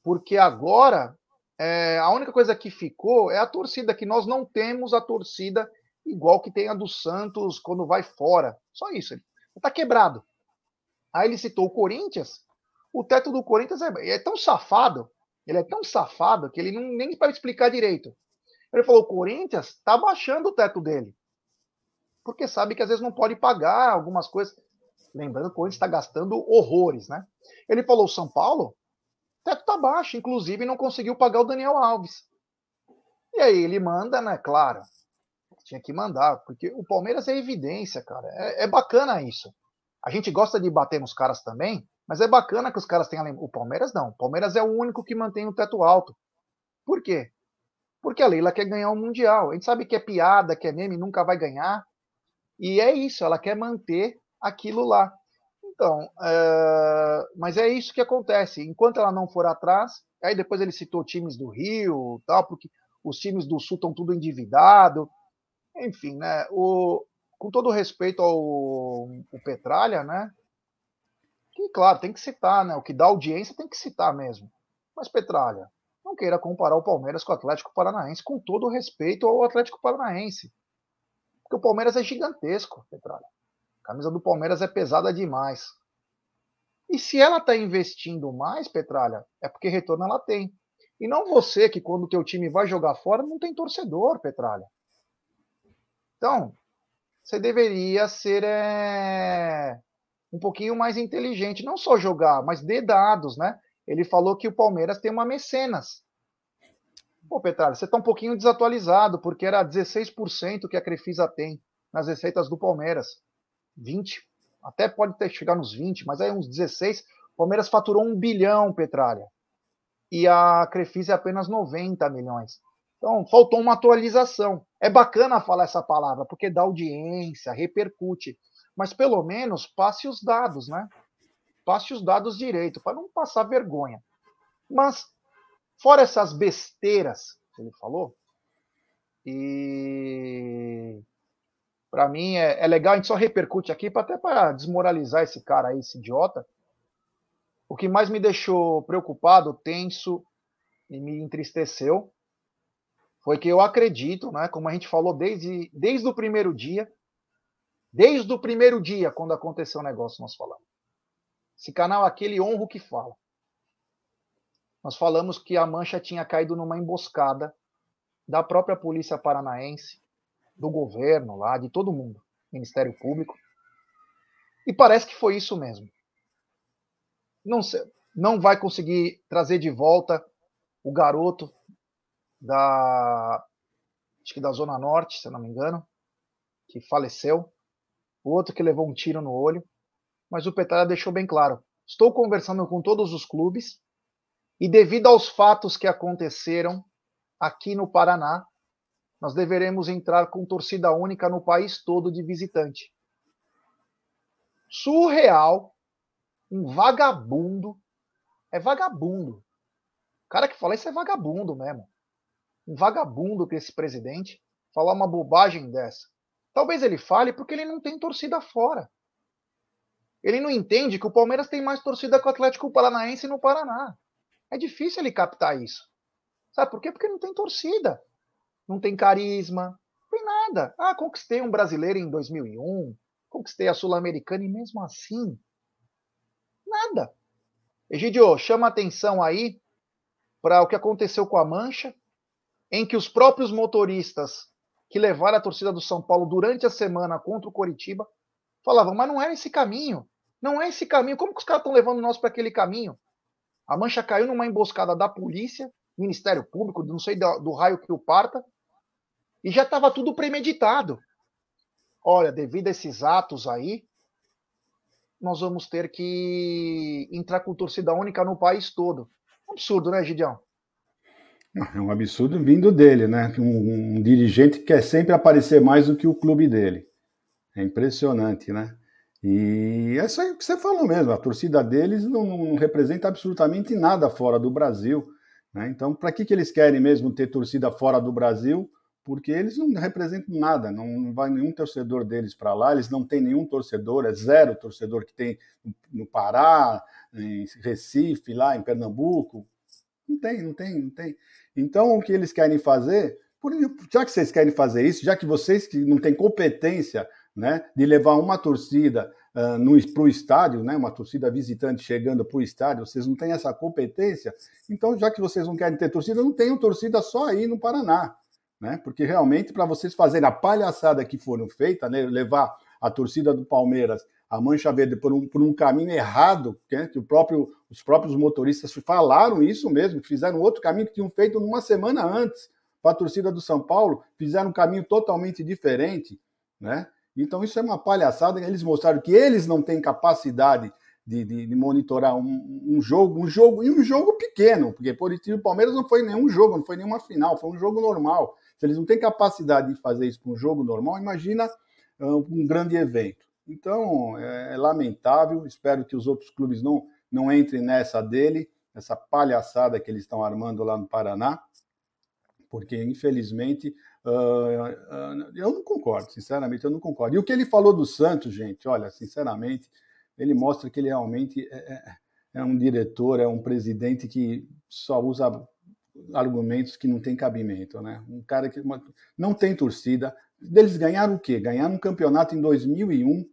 Porque agora é, a única coisa que ficou é a torcida, que nós não temos a torcida igual que tem a do Santos quando vai fora. Só isso. Está quebrado. Aí ele citou o Corinthians. O teto do Corinthians é, é tão safado, ele é tão safado que ele não nem para explicar direito. Ele falou: o Corinthians está baixando o teto dele. Porque sabe que às vezes não pode pagar algumas coisas. Lembrando que o Corinthians está gastando horrores, né? Ele falou: São Paulo, o teto está baixo, inclusive não conseguiu pagar o Daniel Alves. E aí ele manda, né? Claro, tinha que mandar, porque o Palmeiras é evidência, cara. É, é bacana isso. A gente gosta de bater nos caras também, mas é bacana que os caras tenham. O Palmeiras não. O Palmeiras é o único que mantém o teto alto. Por quê? Porque a Leila quer ganhar o Mundial. A gente sabe que é piada, que é meme, nunca vai ganhar. E é isso, ela quer manter aquilo lá. Então, é... mas é isso que acontece. Enquanto ela não for atrás, aí depois ele citou times do Rio, tal, porque os times do Sul estão tudo endividado. Enfim, né? O... Com todo respeito ao Petralha, né? Que, claro, tem que citar, né? O que dá audiência tem que citar mesmo. Mas Petralha, não queira comparar o Palmeiras com o Atlético Paranaense, com todo o respeito ao Atlético Paranaense. Porque o Palmeiras é gigantesco, Petralha. A camisa do Palmeiras é pesada demais. E se ela está investindo mais, Petralha, é porque retorno ela tem. E não você que quando o teu time vai jogar fora não tem torcedor, Petralha. Então, você deveria ser é, um pouquinho mais inteligente, não só jogar, mas dê dados, né? ele falou que o Palmeiras tem uma mecenas. Pô, Petralha, você está um pouquinho desatualizado, porque era 16% que a Crefisa tem nas receitas do Palmeiras. 20, até pode ter chegar nos 20, mas aí uns 16. O Palmeiras faturou um bilhão, Petralha. E a Crefisa é apenas 90 milhões. Então, faltou uma atualização. É bacana falar essa palavra, porque dá audiência, repercute. Mas pelo menos passe os dados, né? passe os dados direito, para não passar vergonha. Mas, fora essas besteiras que ele falou, e para mim é, é, legal, a gente só repercute aqui até para desmoralizar esse cara aí, esse idiota. O que mais me deixou preocupado, tenso e me entristeceu foi que eu acredito, né, como a gente falou desde, desde o primeiro dia, desde o primeiro dia, quando aconteceu o negócio, nós falamos. Esse canal aqui, ele honra o que fala. Nós falamos que a mancha tinha caído numa emboscada da própria polícia paranaense, do governo lá, de todo mundo, Ministério Público. E parece que foi isso mesmo. Não, sei, não vai conseguir trazer de volta o garoto da acho que da Zona Norte, se não me engano, que faleceu, o outro que levou um tiro no olho mas o Petralha deixou bem claro: estou conversando com todos os clubes e, devido aos fatos que aconteceram aqui no Paraná, nós deveremos entrar com torcida única no país todo de visitante. Surreal, um vagabundo, é vagabundo. O cara que fala isso é vagabundo mesmo. Um vagabundo que esse presidente falar uma bobagem dessa. Talvez ele fale porque ele não tem torcida fora. Ele não entende que o Palmeiras tem mais torcida que o Atlético Paranaense no Paraná. É difícil ele captar isso. Sabe por quê? Porque não tem torcida. Não tem carisma. Não tem nada. Ah, conquistei um brasileiro em 2001. Conquistei a Sul-Americana e mesmo assim. Nada. Egidio, chama atenção aí para o que aconteceu com a Mancha, em que os próprios motoristas que levaram a torcida do São Paulo durante a semana contra o Coritiba falavam, mas não é esse caminho. Não é esse caminho. Como que os caras estão levando nós para aquele caminho? A mancha caiu numa emboscada da polícia, Ministério Público, não sei do, do raio que o parta, e já estava tudo premeditado. Olha, devido a esses atos aí, nós vamos ter que entrar com torcida única no país todo. Absurdo, né, Gideão? É um absurdo vindo dele, né? Um, um, dirigente que quer sempre aparecer mais do que o clube dele. É impressionante, né? E é isso aí que você falou mesmo. A torcida deles não, não representa absolutamente nada fora do Brasil. Né? Então, para que, que eles querem mesmo ter torcida fora do Brasil? Porque eles não representam nada, não vai nenhum torcedor deles para lá, eles não têm nenhum torcedor, é zero torcedor que tem no Pará, em Recife, lá em Pernambuco. Não tem, não tem, não tem. Então, o que eles querem fazer, já que vocês querem fazer isso, já que vocês que não têm competência né, de levar uma torcida uh, para o estádio, né, uma torcida visitante chegando para o estádio, vocês não têm essa competência, então, já que vocês não querem ter torcida, não tenham torcida só aí no Paraná. Né? Porque realmente, para vocês fazerem a palhaçada que foram feita, né, levar a torcida do Palmeiras a Mancha Verde por um, por um caminho errado, né, que próprio, os próprios motoristas falaram isso mesmo, fizeram outro caminho que tinham feito uma semana antes para a torcida do São Paulo, fizeram um caminho totalmente diferente, né? Então isso é uma palhaçada, eles mostraram que eles não têm capacidade de, de, de monitorar um, um, jogo, um jogo, e um jogo pequeno, porque por isso o Palmeiras não foi nenhum jogo, não foi nenhuma final, foi um jogo normal. Se eles não têm capacidade de fazer isso para um jogo normal, imagina um grande evento. Então, é, é, lamentável, espero que os outros clubes não, não entrem nessa dele, essa palhaçada que eles estão armando lá no Paraná, porque, infelizmente, uh, uh, eu não concordo, sinceramente, eu não concordo. E o que ele falou do Santos, gente, olha, sinceramente, ele mostra que ele realmente é, é, é um diretor, é um presidente que só usa argumentos que não tem cabimento, né? Um cara que não tem torcida, deles ganharam o quê? Ganharam um campeonato em 2001,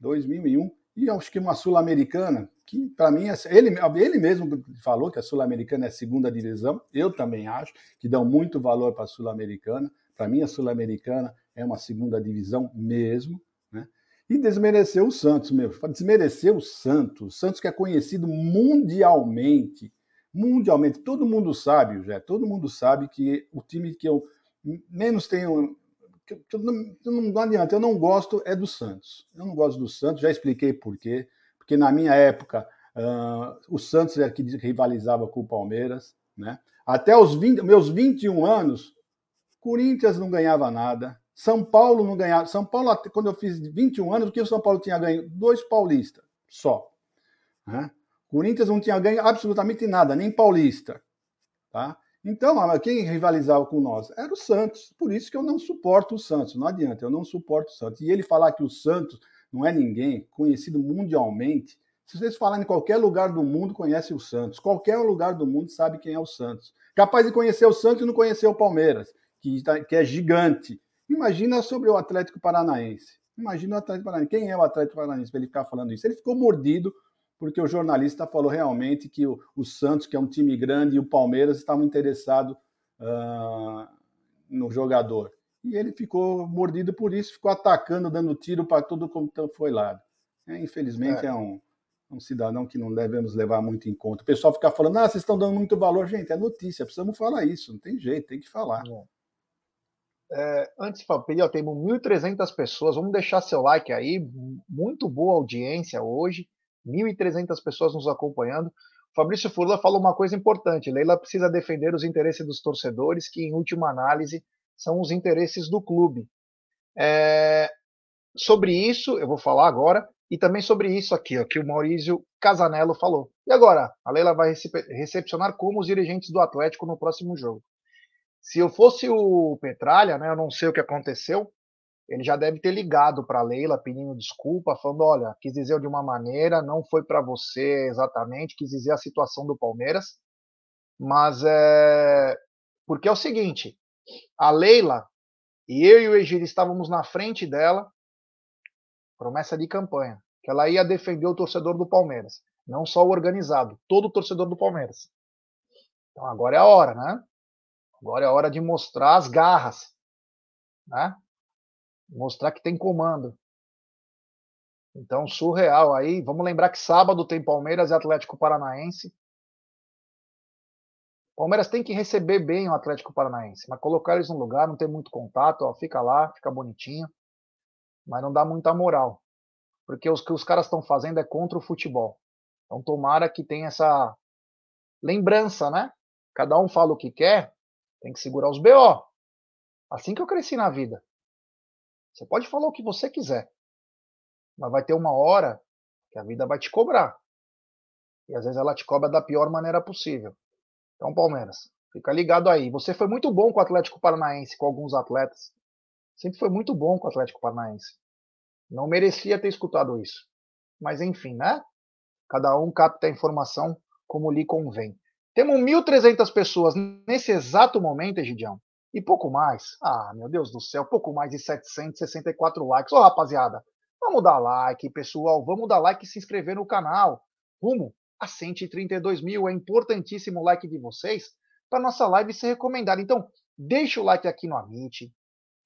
2001, e acho que uma Sul-Americana, que para mim, ele, ele mesmo falou que a Sul-Americana é a segunda divisão, eu também acho, que dão muito valor para a Sul-Americana. Para mim, a Sul-Americana é uma segunda divisão mesmo, né? E desmereceu o Santos, meu. Desmereceu o Santos. O Santos que é conhecido mundialmente. Mundialmente. Todo mundo sabe, já. Todo mundo sabe que o time que eu menos tenho que, não, não adianta, eu não gosto é do Santos. Eu não gosto do Santos, já expliquei por quê. Porque na minha época, uh, o Santos era que rivalizava com o Palmeiras. Né? Até os 20, meus 21 anos, Corinthians não ganhava nada, São Paulo não ganhava. São Paulo, quando eu fiz 21 anos, o que o São Paulo tinha ganho? Dois paulistas só. Né? Corinthians não tinha ganho absolutamente nada, nem paulista. Tá? Então, quem rivalizava com nós? Era o Santos. Por isso que eu não suporto o Santos. Não adianta, eu não suporto o Santos. E ele falar que o Santos não é ninguém, conhecido mundialmente. Se vocês falarem em qualquer lugar do mundo, conhece o Santos. Qualquer lugar do mundo sabe quem é o Santos. Capaz de conhecer o Santos e não conhecer o Palmeiras, que, tá, que é gigante. Imagina sobre o Atlético Paranaense. Imagina o Atlético Paranaense. Quem é o Atlético Paranaense para ele ficar falando isso? Ele ficou mordido porque o jornalista falou realmente que o, o Santos, que é um time grande, e o Palmeiras estavam interessados uh, no jogador. E ele ficou mordido por isso, ficou atacando, dando tiro para tudo como foi lado. É, infelizmente é, é um, um, cidadão que não devemos levar muito em conta. O pessoal fica falando, ah, vocês estão dando muito valor. Gente, é notícia, precisamos falar isso, não tem jeito, tem que falar. É, antes de falar, temos 1.300 pessoas, vamos deixar seu like aí, muito boa audiência hoje. 1.300 pessoas nos acompanhando. Fabrício Furla falou uma coisa importante: Leila precisa defender os interesses dos torcedores, que em última análise são os interesses do clube. É... Sobre isso, eu vou falar agora, e também sobre isso aqui, ó, que o Maurício Casanello falou. E agora? A Leila vai recepcionar como os dirigentes do Atlético no próximo jogo. Se eu fosse o Petralha, né, eu não sei o que aconteceu, ele já deve ter ligado para a Leila pedindo desculpa, falando: olha, quis dizer de uma maneira, não foi para você exatamente, quis dizer a situação do Palmeiras. Mas é. Porque é o seguinte: a Leila e eu e o Egílio estávamos na frente dela, promessa de campanha, que ela ia defender o torcedor do Palmeiras, não só o organizado, todo o torcedor do Palmeiras. Então agora é a hora, né? Agora é a hora de mostrar as garras, né? Mostrar que tem comando. Então, surreal aí. Vamos lembrar que sábado tem Palmeiras e Atlético Paranaense. Palmeiras tem que receber bem o Atlético Paranaense, mas colocar eles no lugar, não tem muito contato, ó, fica lá, fica bonitinho, mas não dá muita moral. Porque os que os caras estão fazendo é contra o futebol. Então tomara que tenha essa lembrança, né? cada um fala o que quer, tem que segurar os BO. Assim que eu cresci na vida. Você pode falar o que você quiser, mas vai ter uma hora que a vida vai te cobrar. E às vezes ela te cobra da pior maneira possível. Então, Palmeiras, fica ligado aí. Você foi muito bom com o Atlético Paranaense, com alguns atletas. Sempre foi muito bom com o Atlético Paranaense. Não merecia ter escutado isso. Mas enfim, né? Cada um capta a informação como lhe convém. Temos 1.300 pessoas nesse exato momento, Egidião. E pouco mais. Ah, meu Deus do céu, pouco mais de 764 likes. Ô, rapaziada, vamos dar like, pessoal. Vamos dar like e se inscrever no canal. Rumo a 132 mil. É importantíssimo o like de vocês para nossa live ser recomendada. Então, deixa o like aqui no Amit.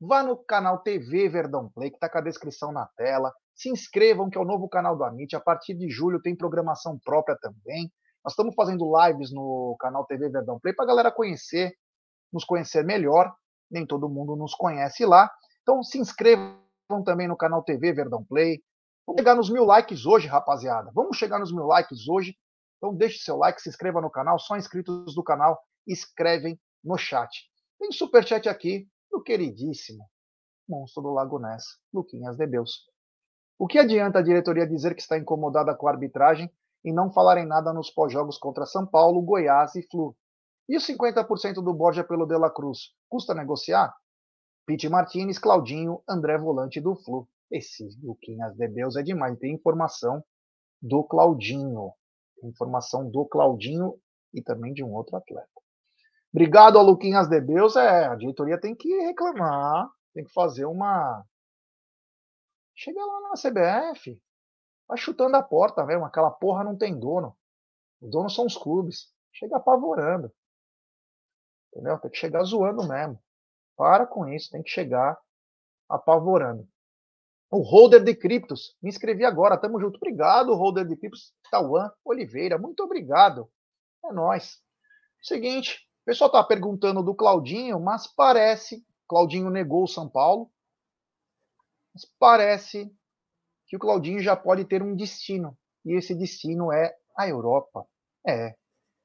Vá no canal TV Verdão Play, que está com a descrição na tela. Se inscrevam, que é o novo canal do Amit. A partir de julho tem programação própria também. Nós estamos fazendo lives no canal TV Verdão Play para a galera conhecer, nos conhecer melhor. Nem todo mundo nos conhece lá. Então se inscrevam também no canal TV Verdão Play. Vamos chegar nos mil likes hoje, rapaziada. Vamos chegar nos mil likes hoje. Então deixe seu like, se inscreva no canal. Só inscritos do canal escrevem no chat. Tem superchat aqui do queridíssimo monstro do Lago Ness, Luquinhas de Deus. O que adianta a diretoria dizer que está incomodada com a arbitragem e não falar em nada nos pós-jogos contra São Paulo, Goiás e Flu? E os 50% do Borja pelo De La Cruz? Custa negociar? Pete Martinez, Claudinho, André Volante do Flu. Esse Luquinhas de Deus é demais. Tem informação do Claudinho. Tem informação do Claudinho e também de um outro atleta. Obrigado ao Luquinhas de Deus. É, a diretoria tem que reclamar, tem que fazer uma Chega lá na CBF, vai chutando a porta mesmo. Aquela porra não tem dono. Os donos são os clubes. Chega apavorando. Entendeu? Tem que chegar zoando mesmo. Para com isso, tem que chegar apavorando. O holder de criptos, me inscrevi agora, tamo junto. Obrigado, holder de criptos, Tauan Oliveira, muito obrigado. É nós. Seguinte, o pessoal tá perguntando do Claudinho, mas parece, Claudinho negou o São Paulo, mas parece que o Claudinho já pode ter um destino. E esse destino é a Europa. É.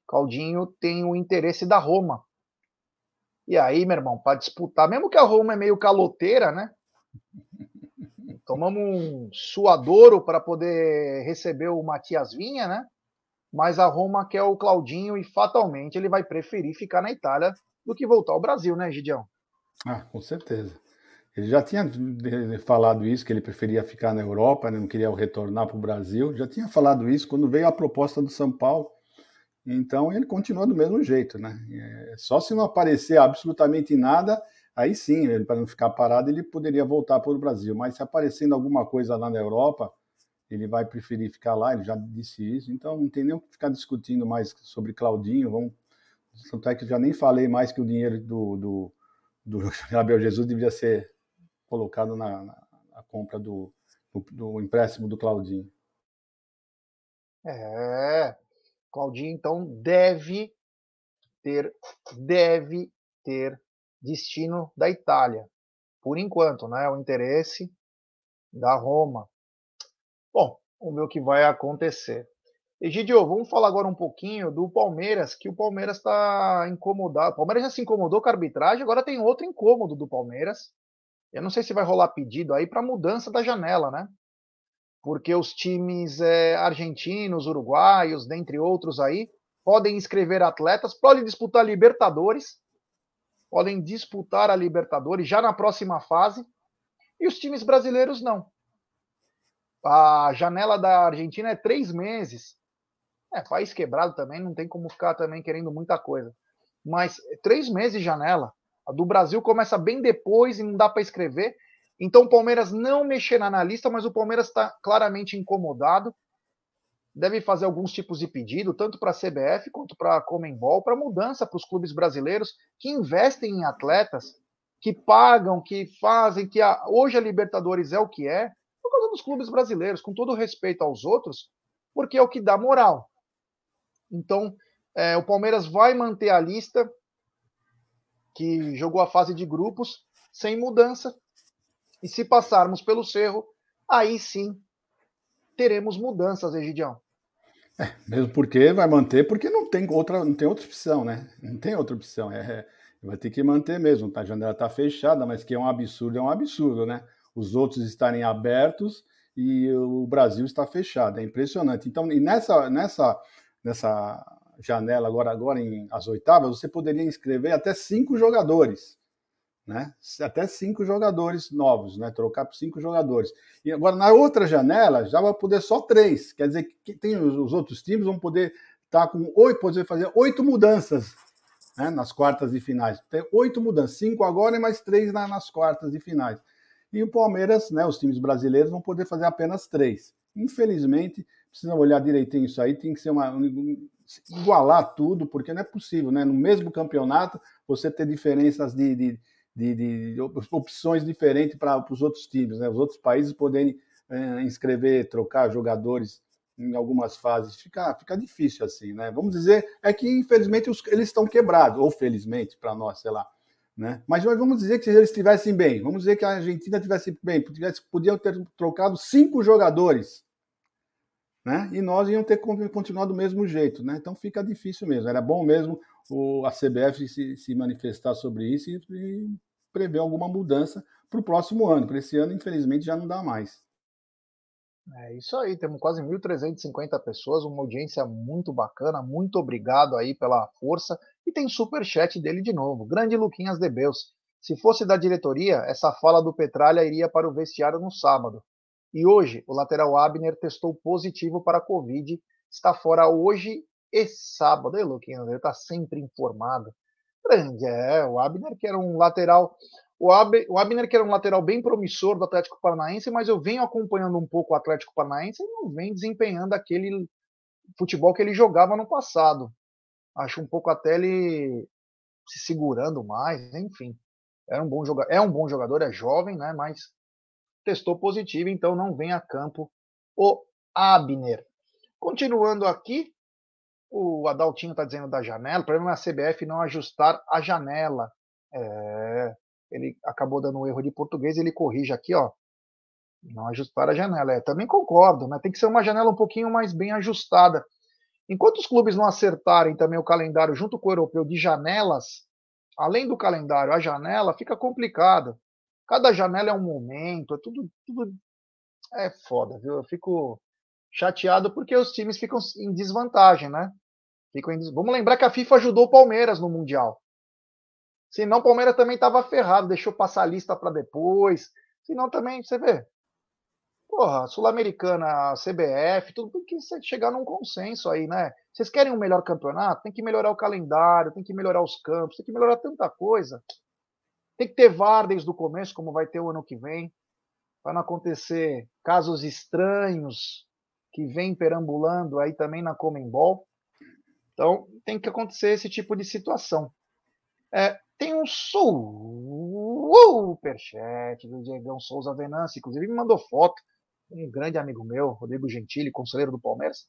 Claudinho tem o interesse da Roma. E aí, meu irmão, para disputar, mesmo que a Roma é meio caloteira, né? Tomamos um suadouro para poder receber o Matias Vinha, né? Mas a Roma quer o Claudinho e fatalmente ele vai preferir ficar na Itália do que voltar ao Brasil, né, Gideão? Ah, com certeza. Ele já tinha falado isso, que ele preferia ficar na Europa, né, não queria retornar para o Brasil. Já tinha falado isso quando veio a proposta do São Paulo. Então ele continua do mesmo jeito, né? É, só se não aparecer absolutamente nada, aí sim, para não ficar parado, ele poderia voltar para o Brasil. Mas se aparecendo alguma coisa lá na Europa, ele vai preferir ficar lá. Ele já disse isso. Então não tem nem o que ficar discutindo mais sobre Claudinho. Vamos, tanto é que já nem falei mais que o dinheiro do, do, do Gabriel Jesus devia ser colocado na, na, na compra do, do, do, empréstimo do Claudinho. É, Claudinho então deve ter, deve ter destino da Itália, por enquanto, né? O interesse da Roma. Bom, vamos ver o que vai acontecer. Egidio, vamos falar agora um pouquinho do Palmeiras, que o Palmeiras está incomodado. O Palmeiras já se incomodou com a arbitragem, agora tem outro incômodo do Palmeiras, eu não sei se vai rolar pedido aí para mudança da janela, né? Porque os times é, argentinos, uruguaios, dentre outros aí, podem inscrever atletas, podem disputar Libertadores, podem disputar a Libertadores já na próxima fase, e os times brasileiros não. A janela da Argentina é três meses. É, país quebrado também, não tem como ficar também querendo muita coisa. Mas três meses de janela. A do Brasil começa bem depois e não dá para escrever. Então o Palmeiras não mexerá na lista, mas o Palmeiras está claramente incomodado. Deve fazer alguns tipos de pedido, tanto para a CBF quanto para a Comembol, para mudança para os clubes brasileiros que investem em atletas, que pagam, que fazem, que a, hoje a Libertadores é o que é, por causa dos clubes brasileiros, com todo respeito aos outros, porque é o que dá moral. Então, é, o Palmeiras vai manter a lista, que jogou a fase de grupos sem mudança. E se passarmos pelo Cerro, aí sim teremos mudanças, Egidião. É, mesmo porque vai manter, porque não tem outra, não tem outra opção, né? Não tem outra opção. É, é vai ter que manter mesmo. Tá? A janela está fechada, mas que é um absurdo, é um absurdo, né? Os outros estarem abertos e o Brasil está fechado. É impressionante. Então, e nessa, nessa, nessa janela agora, agora em as oitavas, você poderia inscrever até cinco jogadores né? Até cinco jogadores novos, né? Trocar por cinco jogadores. E agora na outra janela já vai poder só três. Quer dizer que tem os, os outros times vão poder estar tá com oito, fazer oito mudanças né? nas quartas e finais. Tem oito mudanças, cinco agora e mais três na, nas quartas e finais. E o Palmeiras, né? Os times brasileiros vão poder fazer apenas três. Infelizmente, precisa olhar direitinho isso aí, tem que ser uma igualar tudo, porque não é possível, né? No mesmo campeonato você ter diferenças de, de de, de opções diferentes para os outros times, né? os outros países poderem é, inscrever, trocar jogadores em algumas fases. Fica, fica difícil assim, né? Vamos dizer, é que infelizmente os, eles estão quebrados, ou felizmente para nós, sei lá. Né? Mas vamos dizer que se eles estivessem bem, vamos dizer que a Argentina estivesse bem, tivesse, podiam ter trocado cinco jogadores, né? E nós íamos ter continuado do mesmo jeito, né? Então fica difícil mesmo. Era bom mesmo o, a CBF se, se manifestar sobre isso e, e prever alguma mudança para o próximo ano. Para esse ano, infelizmente, já não dá mais. É isso aí, temos quase 1.350 pessoas, uma audiência muito bacana, muito obrigado aí pela força. E tem super chat dele de novo, grande Luquinhas de Beus. Se fosse da diretoria, essa fala do Petralha iria para o vestiário no sábado. E hoje, o lateral Abner testou positivo para a Covid, está fora hoje e sábado. E Luquinhas, ele está sempre informado. Grande, é. O Abner, que era um lateral. O, Ab, o Abner, que era um lateral bem promissor do Atlético Paranaense, mas eu venho acompanhando um pouco o Atlético Paranaense e não vem desempenhando aquele futebol que ele jogava no passado. Acho um pouco até ele se segurando mais, enfim. É um bom jogador, é um bom jogador, é jovem, né? Mas testou positivo, então não vem a campo o Abner. Continuando aqui, o Adaltinho está dizendo da janela, o problema é a CBF não ajustar a janela. É, ele acabou dando um erro de português, ele corrige aqui, ó. Não ajustar a janela. É, também concordo, né? Tem que ser uma janela um pouquinho mais bem ajustada. Enquanto os clubes não acertarem também o calendário junto com o europeu de janelas, além do calendário, a janela fica complicado. Cada janela é um momento, é tudo, tudo é foda, viu? Eu fico chateado porque os times ficam em desvantagem, né? Ficam em... Vamos lembrar que a FIFA ajudou o Palmeiras no Mundial. Senão o Palmeiras também estava ferrado, deixou passar a lista para depois. Senão também, você vê. Porra, Sul-Americana, CBF, tudo tem que chegar num consenso aí, né? Vocês querem um melhor campeonato? Tem que melhorar o calendário, tem que melhorar os campos, tem que melhorar tanta coisa. Tem que ter VAR desde o começo, como vai ter o ano que vem, para não acontecer casos estranhos que vêm perambulando aí também na Comembol. Então, tem que acontecer esse tipo de situação. É, tem um superchat do Diegão Souza Venâncio, inclusive me mandou foto, um grande amigo meu, Rodrigo Gentili, conselheiro do Palmeiras,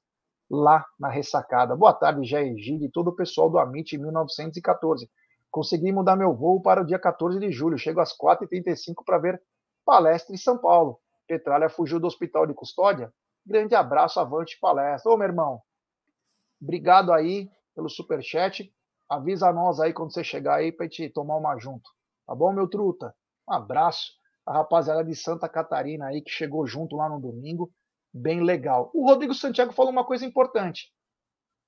lá na ressacada. Boa tarde, Jair Gil e todo o pessoal do Amit 1914. Consegui mudar meu voo para o dia 14 de julho. Chego às 4h35 para ver palestra em São Paulo. Petralha fugiu do hospital de custódia. Grande abraço, avante palestra. Ô, meu irmão, obrigado aí pelo super chat. Avisa nós aí quando você chegar aí para te tomar uma junto. Tá bom, meu truta? Um abraço. A rapaziada de Santa Catarina aí que chegou junto lá no domingo. Bem legal. O Rodrigo Santiago falou uma coisa importante.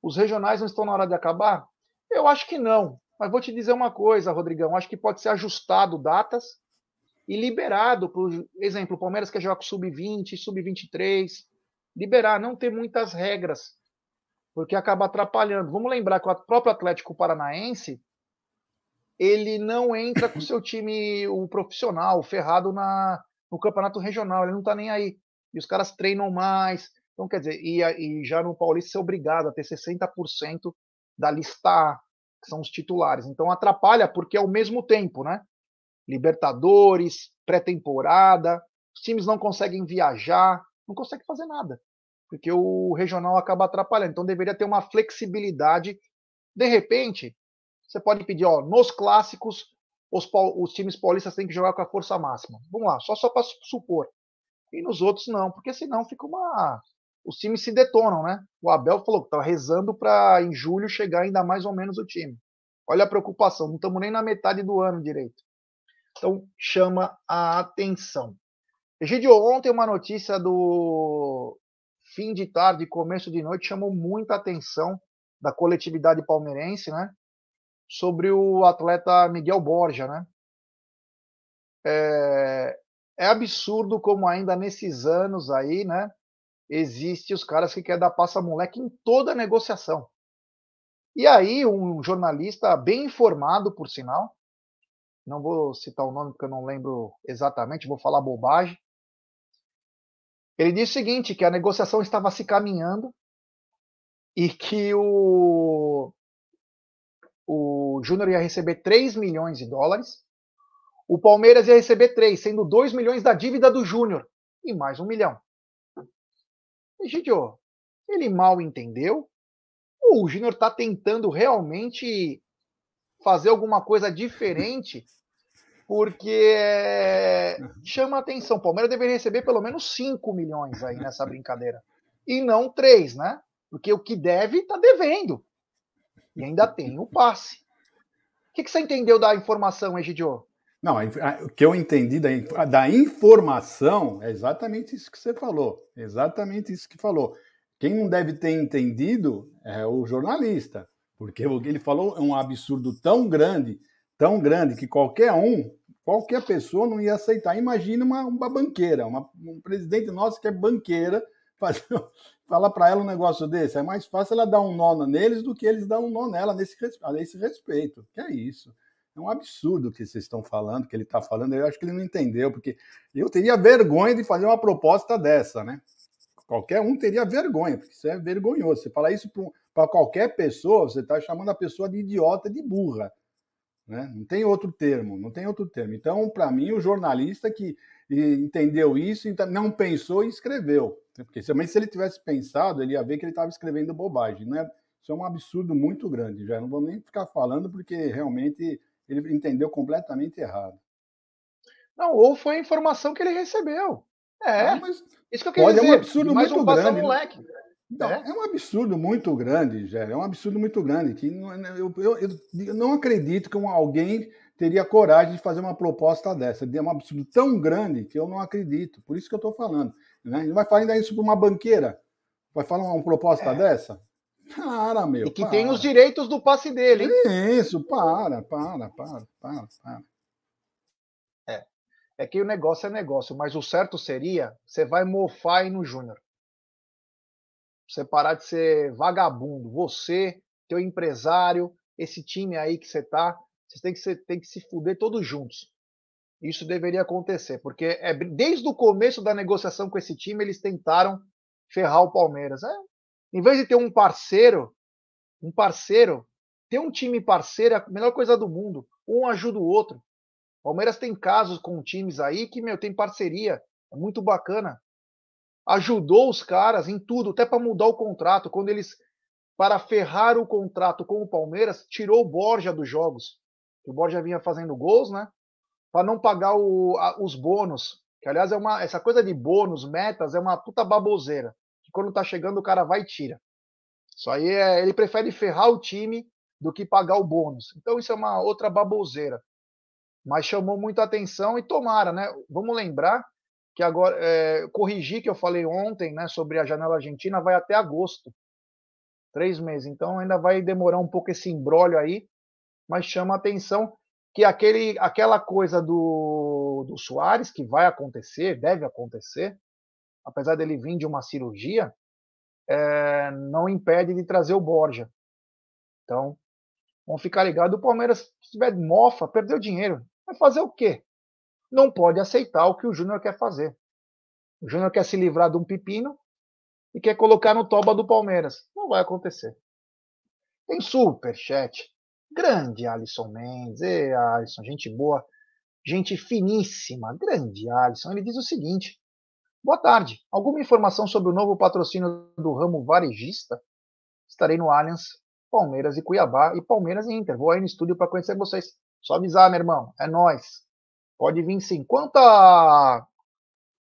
Os regionais não estão na hora de acabar? Eu acho que não. Mas vou te dizer uma coisa, Rodrigão. Acho que pode ser ajustado datas e liberado, por exemplo, o Palmeiras quer jogar com sub-20, sub-23, liberar, não ter muitas regras, porque acaba atrapalhando. Vamos lembrar que o próprio Atlético Paranaense ele não entra com o seu time, o profissional, ferrado na, no campeonato regional, ele não está nem aí. E os caras treinam mais. Então, quer dizer, e, e já no Paulista ser obrigado a ter 60% da lista A, que são os titulares. Então atrapalha porque é ao mesmo tempo, né? Libertadores, pré-temporada, os times não conseguem viajar, não conseguem fazer nada, porque o regional acaba atrapalhando. Então deveria ter uma flexibilidade. De repente, você pode pedir, ó, nos clássicos, os, os times paulistas têm que jogar com a força máxima. Vamos lá, só só para supor. E nos outros não, porque senão fica uma os times se detonam, né? O Abel falou que estava rezando para em julho chegar ainda mais ou menos o time. Olha a preocupação, não estamos nem na metade do ano direito. Então chama a atenção. Egidio, ontem uma notícia do fim de tarde, começo de noite, chamou muita atenção da coletividade palmeirense, né? Sobre o atleta Miguel Borja, né? É, é absurdo como ainda nesses anos aí, né? Existe os caras que querem dar passa-moleque em toda negociação. E aí, um jornalista bem informado, por sinal, não vou citar o nome porque eu não lembro exatamente, vou falar bobagem, ele disse o seguinte, que a negociação estava se caminhando e que o, o Júnior ia receber 3 milhões de dólares, o Palmeiras ia receber 3, sendo 2 milhões da dívida do Júnior e mais um milhão. Egidio, ele mal entendeu? Ou o Júnior está tentando realmente fazer alguma coisa diferente porque chama atenção. O Palmeiras deveria receber pelo menos 5 milhões aí nessa brincadeira. E não 3, né? Porque o que deve, está devendo. E ainda tem o passe. O que, que você entendeu da informação, Egidio? Não, o que eu entendi da, da informação é exatamente isso que você falou. Exatamente isso que falou. Quem não deve ter entendido é o jornalista, porque o que ele falou é um absurdo tão grande, tão grande, que qualquer um qualquer pessoa não ia aceitar. Imagina uma, uma banqueira, uma, um presidente nosso que é banqueira, falar para ela um negócio desse. É mais fácil ela dar um nó neles do que eles dar um nó nela nesse, nesse respeito. Que é isso. É um absurdo o que vocês estão falando, que ele está falando. Eu acho que ele não entendeu, porque eu teria vergonha de fazer uma proposta dessa, né? Qualquer um teria vergonha, porque isso é vergonhoso. Você falar isso para qualquer pessoa, você está chamando a pessoa de idiota, de burra. Né? Não tem outro termo, não tem outro termo. Então, para mim, o jornalista que entendeu isso, então, não pensou e escreveu. Porque também se ele tivesse pensado, ele ia ver que ele estava escrevendo bobagem. Né? Isso é um absurdo muito grande. Já não vou nem ficar falando, porque realmente ele entendeu completamente errado. Não, ou foi a informação que ele recebeu. É, isso que eu queria dizer. É um absurdo mais muito um grande. Né? Moleque. Não, é. é. um absurdo muito grande, Gé. É um absurdo muito grande. Que eu, eu, eu, não acredito que alguém teria coragem de fazer uma proposta dessa. É um absurdo tão grande que eu não acredito. Por isso que eu estou falando. Né? Ele vai falar ainda isso para uma banqueira? Vai falar uma proposta é. dessa? Para, meu. E que para. tem os direitos do passe dele, hein? Isso, para, para, para, para, para. É. É que o negócio é negócio, mas o certo seria você vai mofar aí no Júnior você parar de ser vagabundo. Você, teu empresário, esse time aí que você tá, vocês têm que, ser, têm que se fuder todos juntos. Isso deveria acontecer, porque é, desde o começo da negociação com esse time, eles tentaram ferrar o Palmeiras. É, em vez de ter um parceiro, um parceiro, ter um time parceiro é a melhor coisa do mundo. Um ajuda o outro. Palmeiras tem casos com times aí que, meu, tem parceria. É muito bacana ajudou os caras em tudo, até para mudar o contrato. Quando eles, para ferrar o contrato com o Palmeiras, tirou o Borja dos jogos. O Borja vinha fazendo gols, né? Para não pagar o, a, os bônus. Que, aliás, é uma, essa coisa de bônus, metas, é uma puta baboseira. Que quando tá chegando, o cara vai e tira. Isso aí é. Ele prefere ferrar o time do que pagar o bônus. Então, isso é uma outra baboseira. Mas chamou muita atenção e tomara, né? Vamos lembrar que agora é, corrigir que eu falei ontem, né, sobre a janela argentina, vai até agosto, três meses. Então ainda vai demorar um pouco esse embrólio aí, mas chama atenção que aquele, aquela coisa do, do Soares que vai acontecer, deve acontecer, apesar dele vir de uma cirurgia, é, não impede de trazer o Borja. Então, vamos ficar ligado. O Palmeiras, se tiver mofa, perdeu dinheiro. Vai fazer o quê? não pode aceitar o que o Júnior quer fazer. O Júnior quer se livrar de um pepino e quer colocar no toba do Palmeiras. Não vai acontecer. Tem superchat. Grande Alisson Mendes. Ei, Alisson, gente boa. Gente finíssima. Grande Alisson. Ele diz o seguinte. Boa tarde. Alguma informação sobre o novo patrocínio do ramo varejista? Estarei no Allianz, Palmeiras e Cuiabá e Palmeiras e Inter. Vou aí no estúdio para conhecer vocês. Só avisar, meu irmão. É nós. Pode vir sim. Quanto a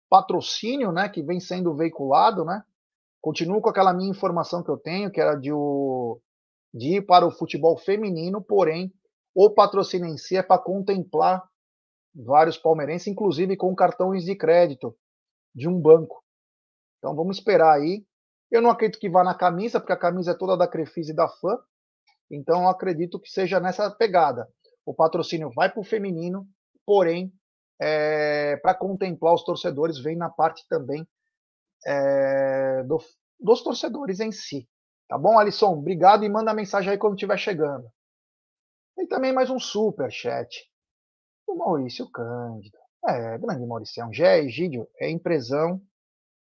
patrocínio, né, que vem sendo veiculado, né, Continuo com aquela minha informação que eu tenho, que era de, o, de ir para o futebol feminino, porém, o patrocínio em si é para contemplar vários palmeirenses, inclusive com cartões de crédito de um banco. Então vamos esperar aí. Eu não acredito que vá na camisa, porque a camisa é toda da Crefisa e da Fã. Então eu acredito que seja nessa pegada. O patrocínio vai para o feminino, porém, é, para contemplar os torcedores, vem na parte também é, do, dos torcedores em si. Tá bom, Alisson? Obrigado e manda mensagem aí quando estiver chegando. E também mais um super chat. O Maurício Cândido. É, grande Mauricião. Gé, Egídio, é impressão.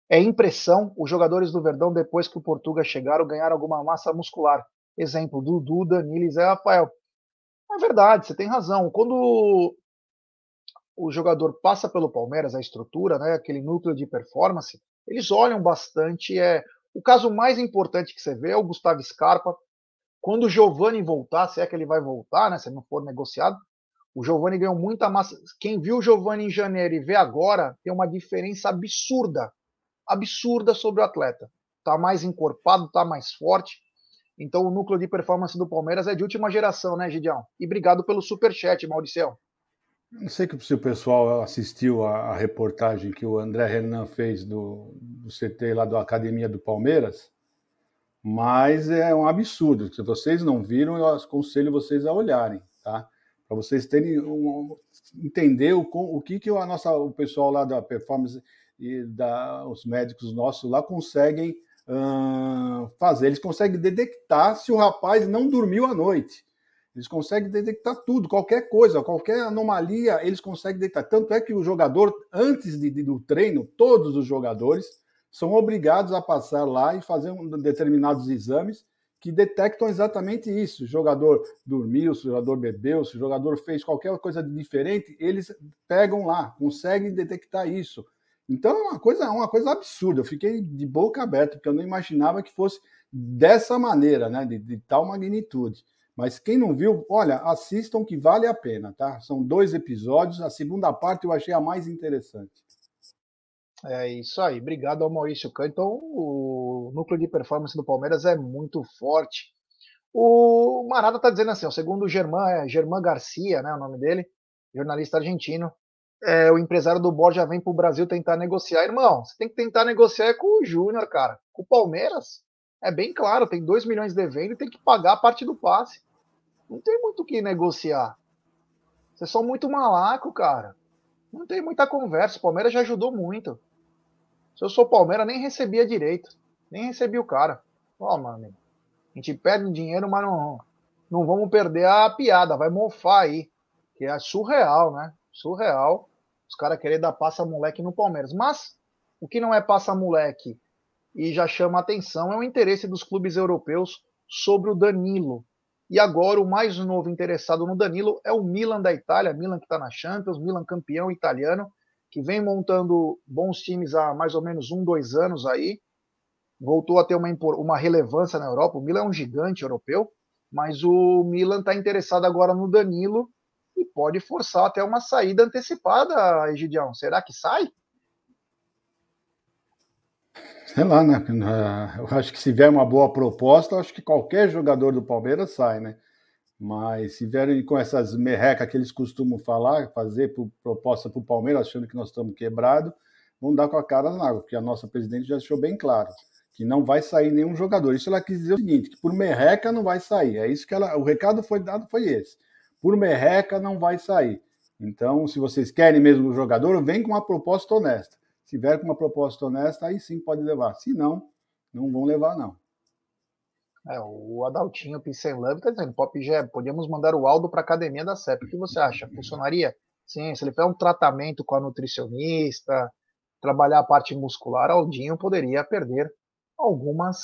É impressão os jogadores do Verdão, depois que o Portuga chegaram, ganharam alguma massa muscular. Exemplo, Dudu, Danilo e Zé Rafael. É verdade, você tem razão. Quando o jogador passa pelo Palmeiras, a estrutura, né, aquele núcleo de performance, eles olham bastante. É, o caso mais importante que você vê é o Gustavo Scarpa. Quando o Giovani voltar, se é que ele vai voltar, né, se não for negociado, o Giovani ganhou muita massa. Quem viu o Giovani em janeiro e vê agora, tem uma diferença absurda. Absurda sobre o atleta. Tá mais encorpado, tá mais forte. Então o núcleo de performance do Palmeiras é de última geração, né, Gidião? E obrigado pelo super chat, Mauricião. Não sei se o pessoal assistiu a, a, reportagem que o André Renan fez do, do CT lá da Academia do Palmeiras, mas é um absurdo. Se vocês não viram, eu aconselho vocês a olharem, tá? Para vocês terem um, entender o, o que, que a nossa, o pessoal lá da performance e da, os médicos nossos lá conseguem uh, fazer. Eles conseguem detectar se o rapaz não dormiu à noite. Eles conseguem detectar tudo, qualquer coisa, qualquer anomalia, eles conseguem detectar. Tanto é que o jogador, antes de, de, do treino, todos os jogadores são obrigados a passar lá e fazer um, determinados exames que detectam exatamente isso. O jogador dormiu, se o jogador bebeu, se o jogador fez qualquer coisa diferente, eles pegam lá, conseguem detectar isso. Então é uma coisa, uma coisa absurda. Eu fiquei de boca aberta, porque eu não imaginava que fosse dessa maneira, né? De, de tal magnitude. Mas quem não viu, olha, assistam que vale a pena, tá? São dois episódios. A segunda parte eu achei a mais interessante. É isso aí. Obrigado ao Maurício. Então, o núcleo de performance do Palmeiras é muito forte. O Marada está dizendo assim, ó, segundo o Germán, é Germán Garcia, né, o nome dele, jornalista argentino, é, o empresário do Borja vem para o Brasil tentar negociar. Irmão, você tem que tentar negociar com o Júnior, cara. Com o Palmeiras, é bem claro, tem 2 milhões devendo e tem que pagar a parte do passe. Não tem muito o que negociar. Vocês são muito malaco, cara. Não tem muita conversa. O Palmeiras já ajudou muito. Se eu sou Palmeiras, nem recebia direito. Nem recebi o cara. Ó, oh, mano, a gente perde dinheiro, mas não, não vamos perder a piada. Vai mofar aí. Que é surreal, né? Surreal. Os caras querem dar passa moleque no Palmeiras. Mas o que não é passa moleque e já chama atenção é o interesse dos clubes europeus sobre o Danilo. E agora o mais novo interessado no Danilo é o Milan da Itália, Milan que está na Champions, Milan campeão italiano, que vem montando bons times há mais ou menos um, dois anos aí. Voltou a ter uma, uma relevância na Europa. O Milan é um gigante europeu, mas o Milan está interessado agora no Danilo e pode forçar até uma saída antecipada, Egidião. Será que sai? Sei lá, né? Eu acho que se vier uma boa proposta, acho que qualquer jogador do Palmeiras sai, né? Mas se vierem com essas merrecas que eles costumam falar, fazer por, proposta para o Palmeiras, achando que nós estamos quebrados, vão dar com a cara na água, porque a nossa presidente já deixou bem claro que não vai sair nenhum jogador. Isso ela quis dizer o seguinte, que por merreca não vai sair. É isso que ela. O recado foi dado, foi esse. Por merreca não vai sair. Então, se vocês querem mesmo o jogador, vem com uma proposta honesta. Se vier com uma proposta honesta, aí sim pode levar. Se não, não vão levar, não. É, o Adaltinho Pissenlove está dizendo, Pop podíamos mandar o Aldo para a academia da CEP. O que você acha? Funcionaria? Sim, se ele fizer um tratamento com a nutricionista, trabalhar a parte muscular, Aldinho poderia perder algumas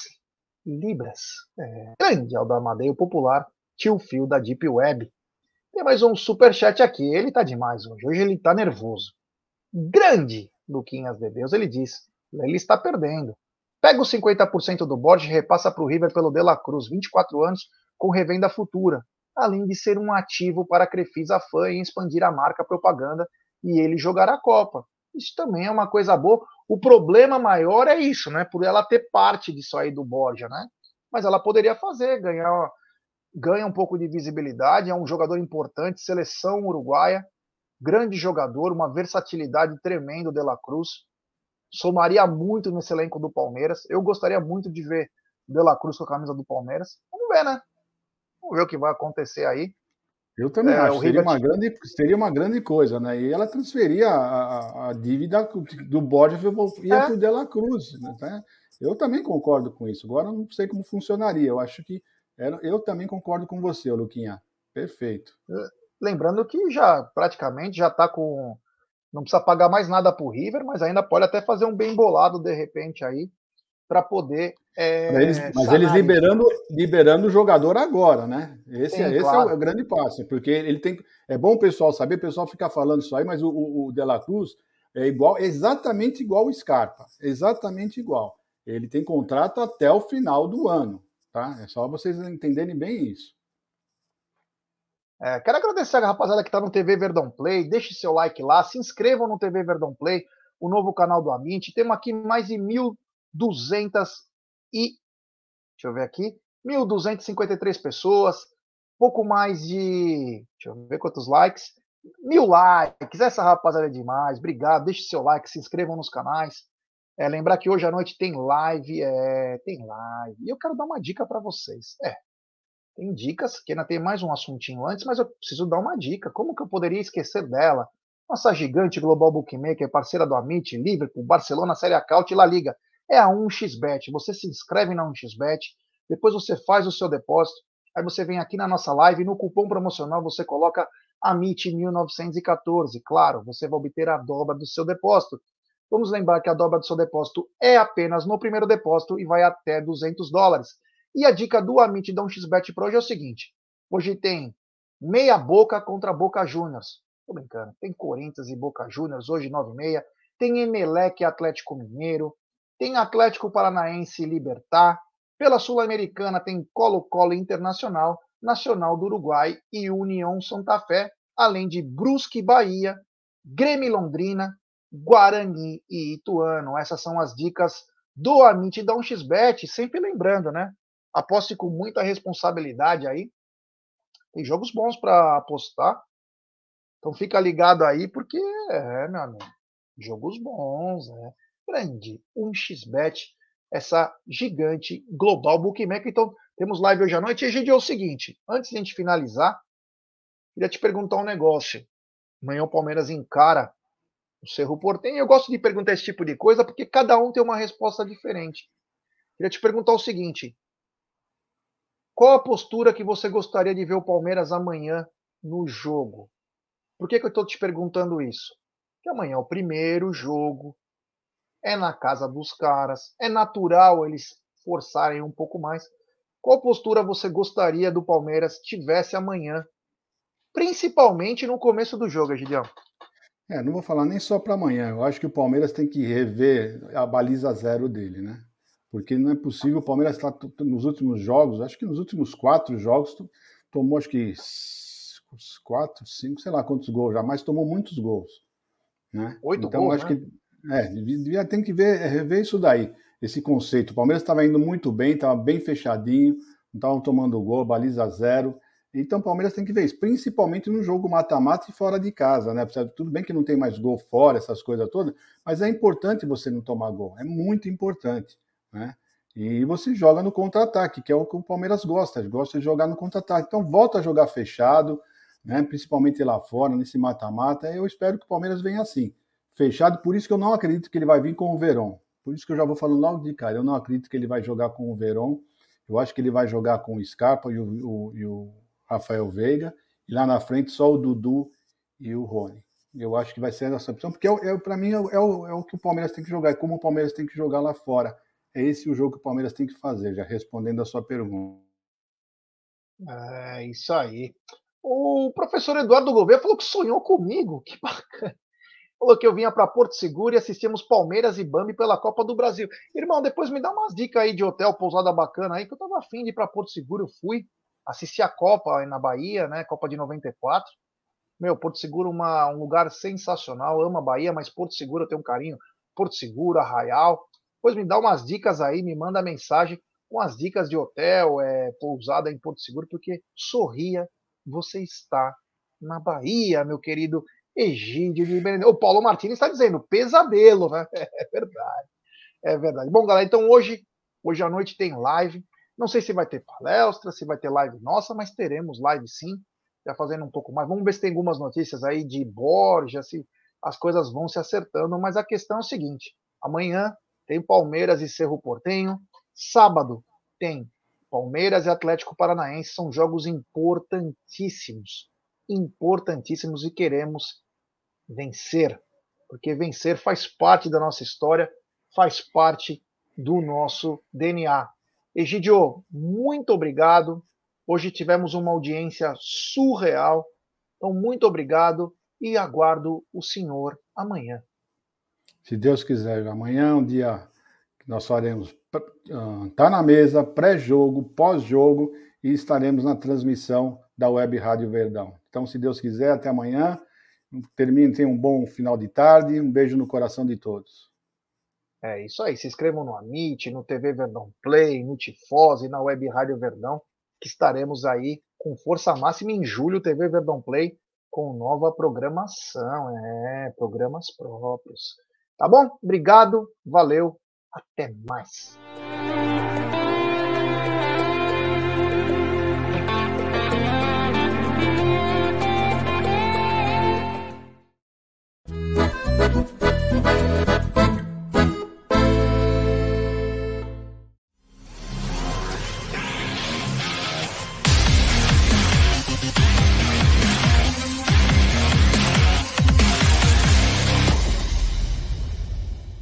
libras. É, grande Aldo Amadei, o popular tio Fio da Deep Web. Tem mais um super chat aqui. Ele tá demais hoje. Hoje ele tá nervoso. Grande Luquinhas de Deus. Ele diz: ele está perdendo. Pega os 50% do Borges e repassa para o River pelo De La Cruz, 24 anos, com revenda futura, além de ser um ativo para a Crefisa Fã e expandir a marca propaganda e ele jogar a Copa. Isso também é uma coisa boa. O problema maior é isso, né? Por ela ter parte disso aí do Borja, né? Mas ela poderia fazer, ganhar, ganha um pouco de visibilidade, é um jogador importante, seleção uruguaia, grande jogador, uma versatilidade tremenda de La Cruz. Somaria muito nesse elenco do Palmeiras. Eu gostaria muito de ver De La Cruz com a camisa do Palmeiras. Vamos ver, né? Vamos ver o que vai acontecer aí. Eu também é, acho. Seria uma, grande, seria uma grande coisa, né? E ela transferia a, a, a dívida do Borja ia é. para o De La Cruz. Né? Eu também concordo com isso. Agora não sei como funcionaria. Eu acho que. Era, eu também concordo com você, Luquinha. Perfeito. É, lembrando que já praticamente já está com. Não precisa pagar mais nada para o River, mas ainda pode até fazer um bem bolado de repente aí para poder. É, eles, mas eles liberando, liberando o jogador agora, né? Esse, Sim, é, esse claro. é o grande passo, porque ele tem. É bom o pessoal saber, o pessoal fica falando isso aí, mas o, o, o De La Cruz é igual, exatamente igual o Scarpa, exatamente igual. Ele tem contrato até o final do ano, tá? É só vocês entenderem bem isso. É, quero agradecer a rapaziada que está no TV Verdão Play. Deixe seu like lá, se inscrevam no TV Verdão Play, o novo canal do Amint. Temos aqui mais de mil 200 e deixa eu ver aqui, 1.253 pessoas, pouco mais de, deixa eu ver quantos likes, mil likes, essa rapaziada é demais, obrigado, deixe seu like, se inscrevam nos canais, é, lembrar que hoje à noite tem live, é, tem live, e eu quero dar uma dica para vocês, é, tem dicas, que ainda tem mais um assuntinho antes, mas eu preciso dar uma dica, como que eu poderia esquecer dela? Nossa gigante Global Bookmaker, parceira do Amit, Liverpool, Barcelona, Série A e La Liga é a 1xBet. Você se inscreve na 1xBet, depois você faz o seu depósito, aí você vem aqui na nossa live, no cupom promocional você coloca AMIT1914. Claro, você vai obter a dobra do seu depósito. Vamos lembrar que a dobra do seu depósito é apenas no primeiro depósito e vai até 200 dólares. E a dica do Amit da 1xBet Pro hoje é o seguinte: hoje tem meia boca contra Boca Juniors. Tô brincando. Tem Corinthians e Boca Juniors hoje 9 e meia. Tem Emelec e Atlético Mineiro. Tem Atlético Paranaense e Libertar. Pela Sul-Americana tem Colo-Colo Internacional, Nacional do Uruguai e União Santa Fé, além de Brusque Bahia, Grêmio Londrina, Guarani e Ituano. Essas são as dicas do Amit da 1xBet, sempre lembrando, né? Aposte com muita responsabilidade aí. Tem jogos bons para apostar. Então fica ligado aí, porque é, meu amigo, jogos bons, né? grande, 1xBet, essa gigante global bookmaker. Então, temos live hoje à noite. E, Egidio, é o seguinte, antes de a gente finalizar, queria te perguntar um negócio. Amanhã o Palmeiras encara o Cerro Portenho. Eu gosto de perguntar esse tipo de coisa porque cada um tem uma resposta diferente. Queria te perguntar o seguinte: qual a postura que você gostaria de ver o Palmeiras amanhã no jogo? Por que, que eu estou te perguntando isso? Porque amanhã é o primeiro jogo é na casa dos caras, é natural eles forçarem um pouco mais. Qual postura você gostaria do Palmeiras tivesse amanhã? Principalmente no começo do jogo, Gideão. É, não vou falar nem só para amanhã. Eu acho que o Palmeiras tem que rever a baliza zero dele, né? Porque não é possível. O Palmeiras está nos últimos jogos, acho que nos últimos quatro jogos, tomou acho que quatro, cinco, sei lá quantos gols já, mas tomou muitos gols. Né? Oito então, gols, acho né? que é, devia, tem que ver, é, rever isso daí, esse conceito. O Palmeiras estava indo muito bem, estava bem fechadinho, não estavam tomando gol, baliza zero. Então o Palmeiras tem que ver isso, principalmente no jogo mata-mata e fora de casa, né? Tudo bem que não tem mais gol fora, essas coisas todas, mas é importante você não tomar gol, é muito importante, né? E você joga no contra-ataque, que é o que o Palmeiras gosta, gosta de jogar no contra-ataque. Então volta a jogar fechado, né? Principalmente lá fora, nesse mata-mata. Eu espero que o Palmeiras venha assim fechado. Por isso que eu não acredito que ele vai vir com o Verón. Por isso que eu já vou falando logo de cara. Eu não acredito que ele vai jogar com o Verón. Eu acho que ele vai jogar com o Scarpa e o, o, e o Rafael Veiga. E lá na frente só o Dudu e o Rony. Eu acho que vai ser essa opção, porque é, é para mim é, é, o, é o que o Palmeiras tem que jogar, é como o Palmeiras tem que jogar lá fora. É esse o jogo que o Palmeiras tem que fazer, já respondendo a sua pergunta. É isso aí. O professor Eduardo Gouveia falou que sonhou comigo. Que bacana. Falou que eu vinha para Porto Seguro e assistimos Palmeiras e Bambi pela Copa do Brasil. Irmão, depois me dá umas dicas aí de hotel, pousada bacana aí, que eu tava afim de ir para Porto Seguro. Eu fui, assisti a Copa aí na Bahia, né? Copa de 94. Meu, Porto Seguro uma, um lugar sensacional. Amo a Bahia, mas Porto Seguro eu tenho um carinho. Porto Seguro, Arraial. Pois me dá umas dicas aí, me manda mensagem com as dicas de hotel, é, pousada em Porto Seguro, porque sorria, você está na Bahia, meu querido Egídio de Benedito. O Paulo Martins está dizendo pesadelo, né? É verdade. É verdade. Bom, galera, então hoje, hoje à noite tem live. Não sei se vai ter palestra, se vai ter live nossa, mas teremos live sim. Já fazendo um pouco mais. Vamos ver se tem algumas notícias aí de Borja, se as coisas vão se acertando. Mas a questão é o seguinte: amanhã tem Palmeiras e Cerro Portenho. Sábado tem Palmeiras e Atlético Paranaense. São jogos importantíssimos. Importantíssimos e queremos vencer. Porque vencer faz parte da nossa história, faz parte do nosso DNA. Egidio, muito obrigado. Hoje tivemos uma audiência surreal. Então, muito obrigado e aguardo o senhor amanhã. Se Deus quiser, amanhã é um dia que nós faremos uh, tá na mesa, pré-jogo, pós-jogo e estaremos na transmissão da Web Rádio Verdão. Então, se Deus quiser, até amanhã. Termine, tenha um bom final de tarde. Um beijo no coração de todos. É isso aí. Se inscrevam no Amit, no TV Verdão Play, no Tifose, na Web Rádio Verdão, que estaremos aí com força máxima em julho, TV Verdão Play, com nova programação. É, programas próprios. Tá bom? Obrigado, valeu, até mais.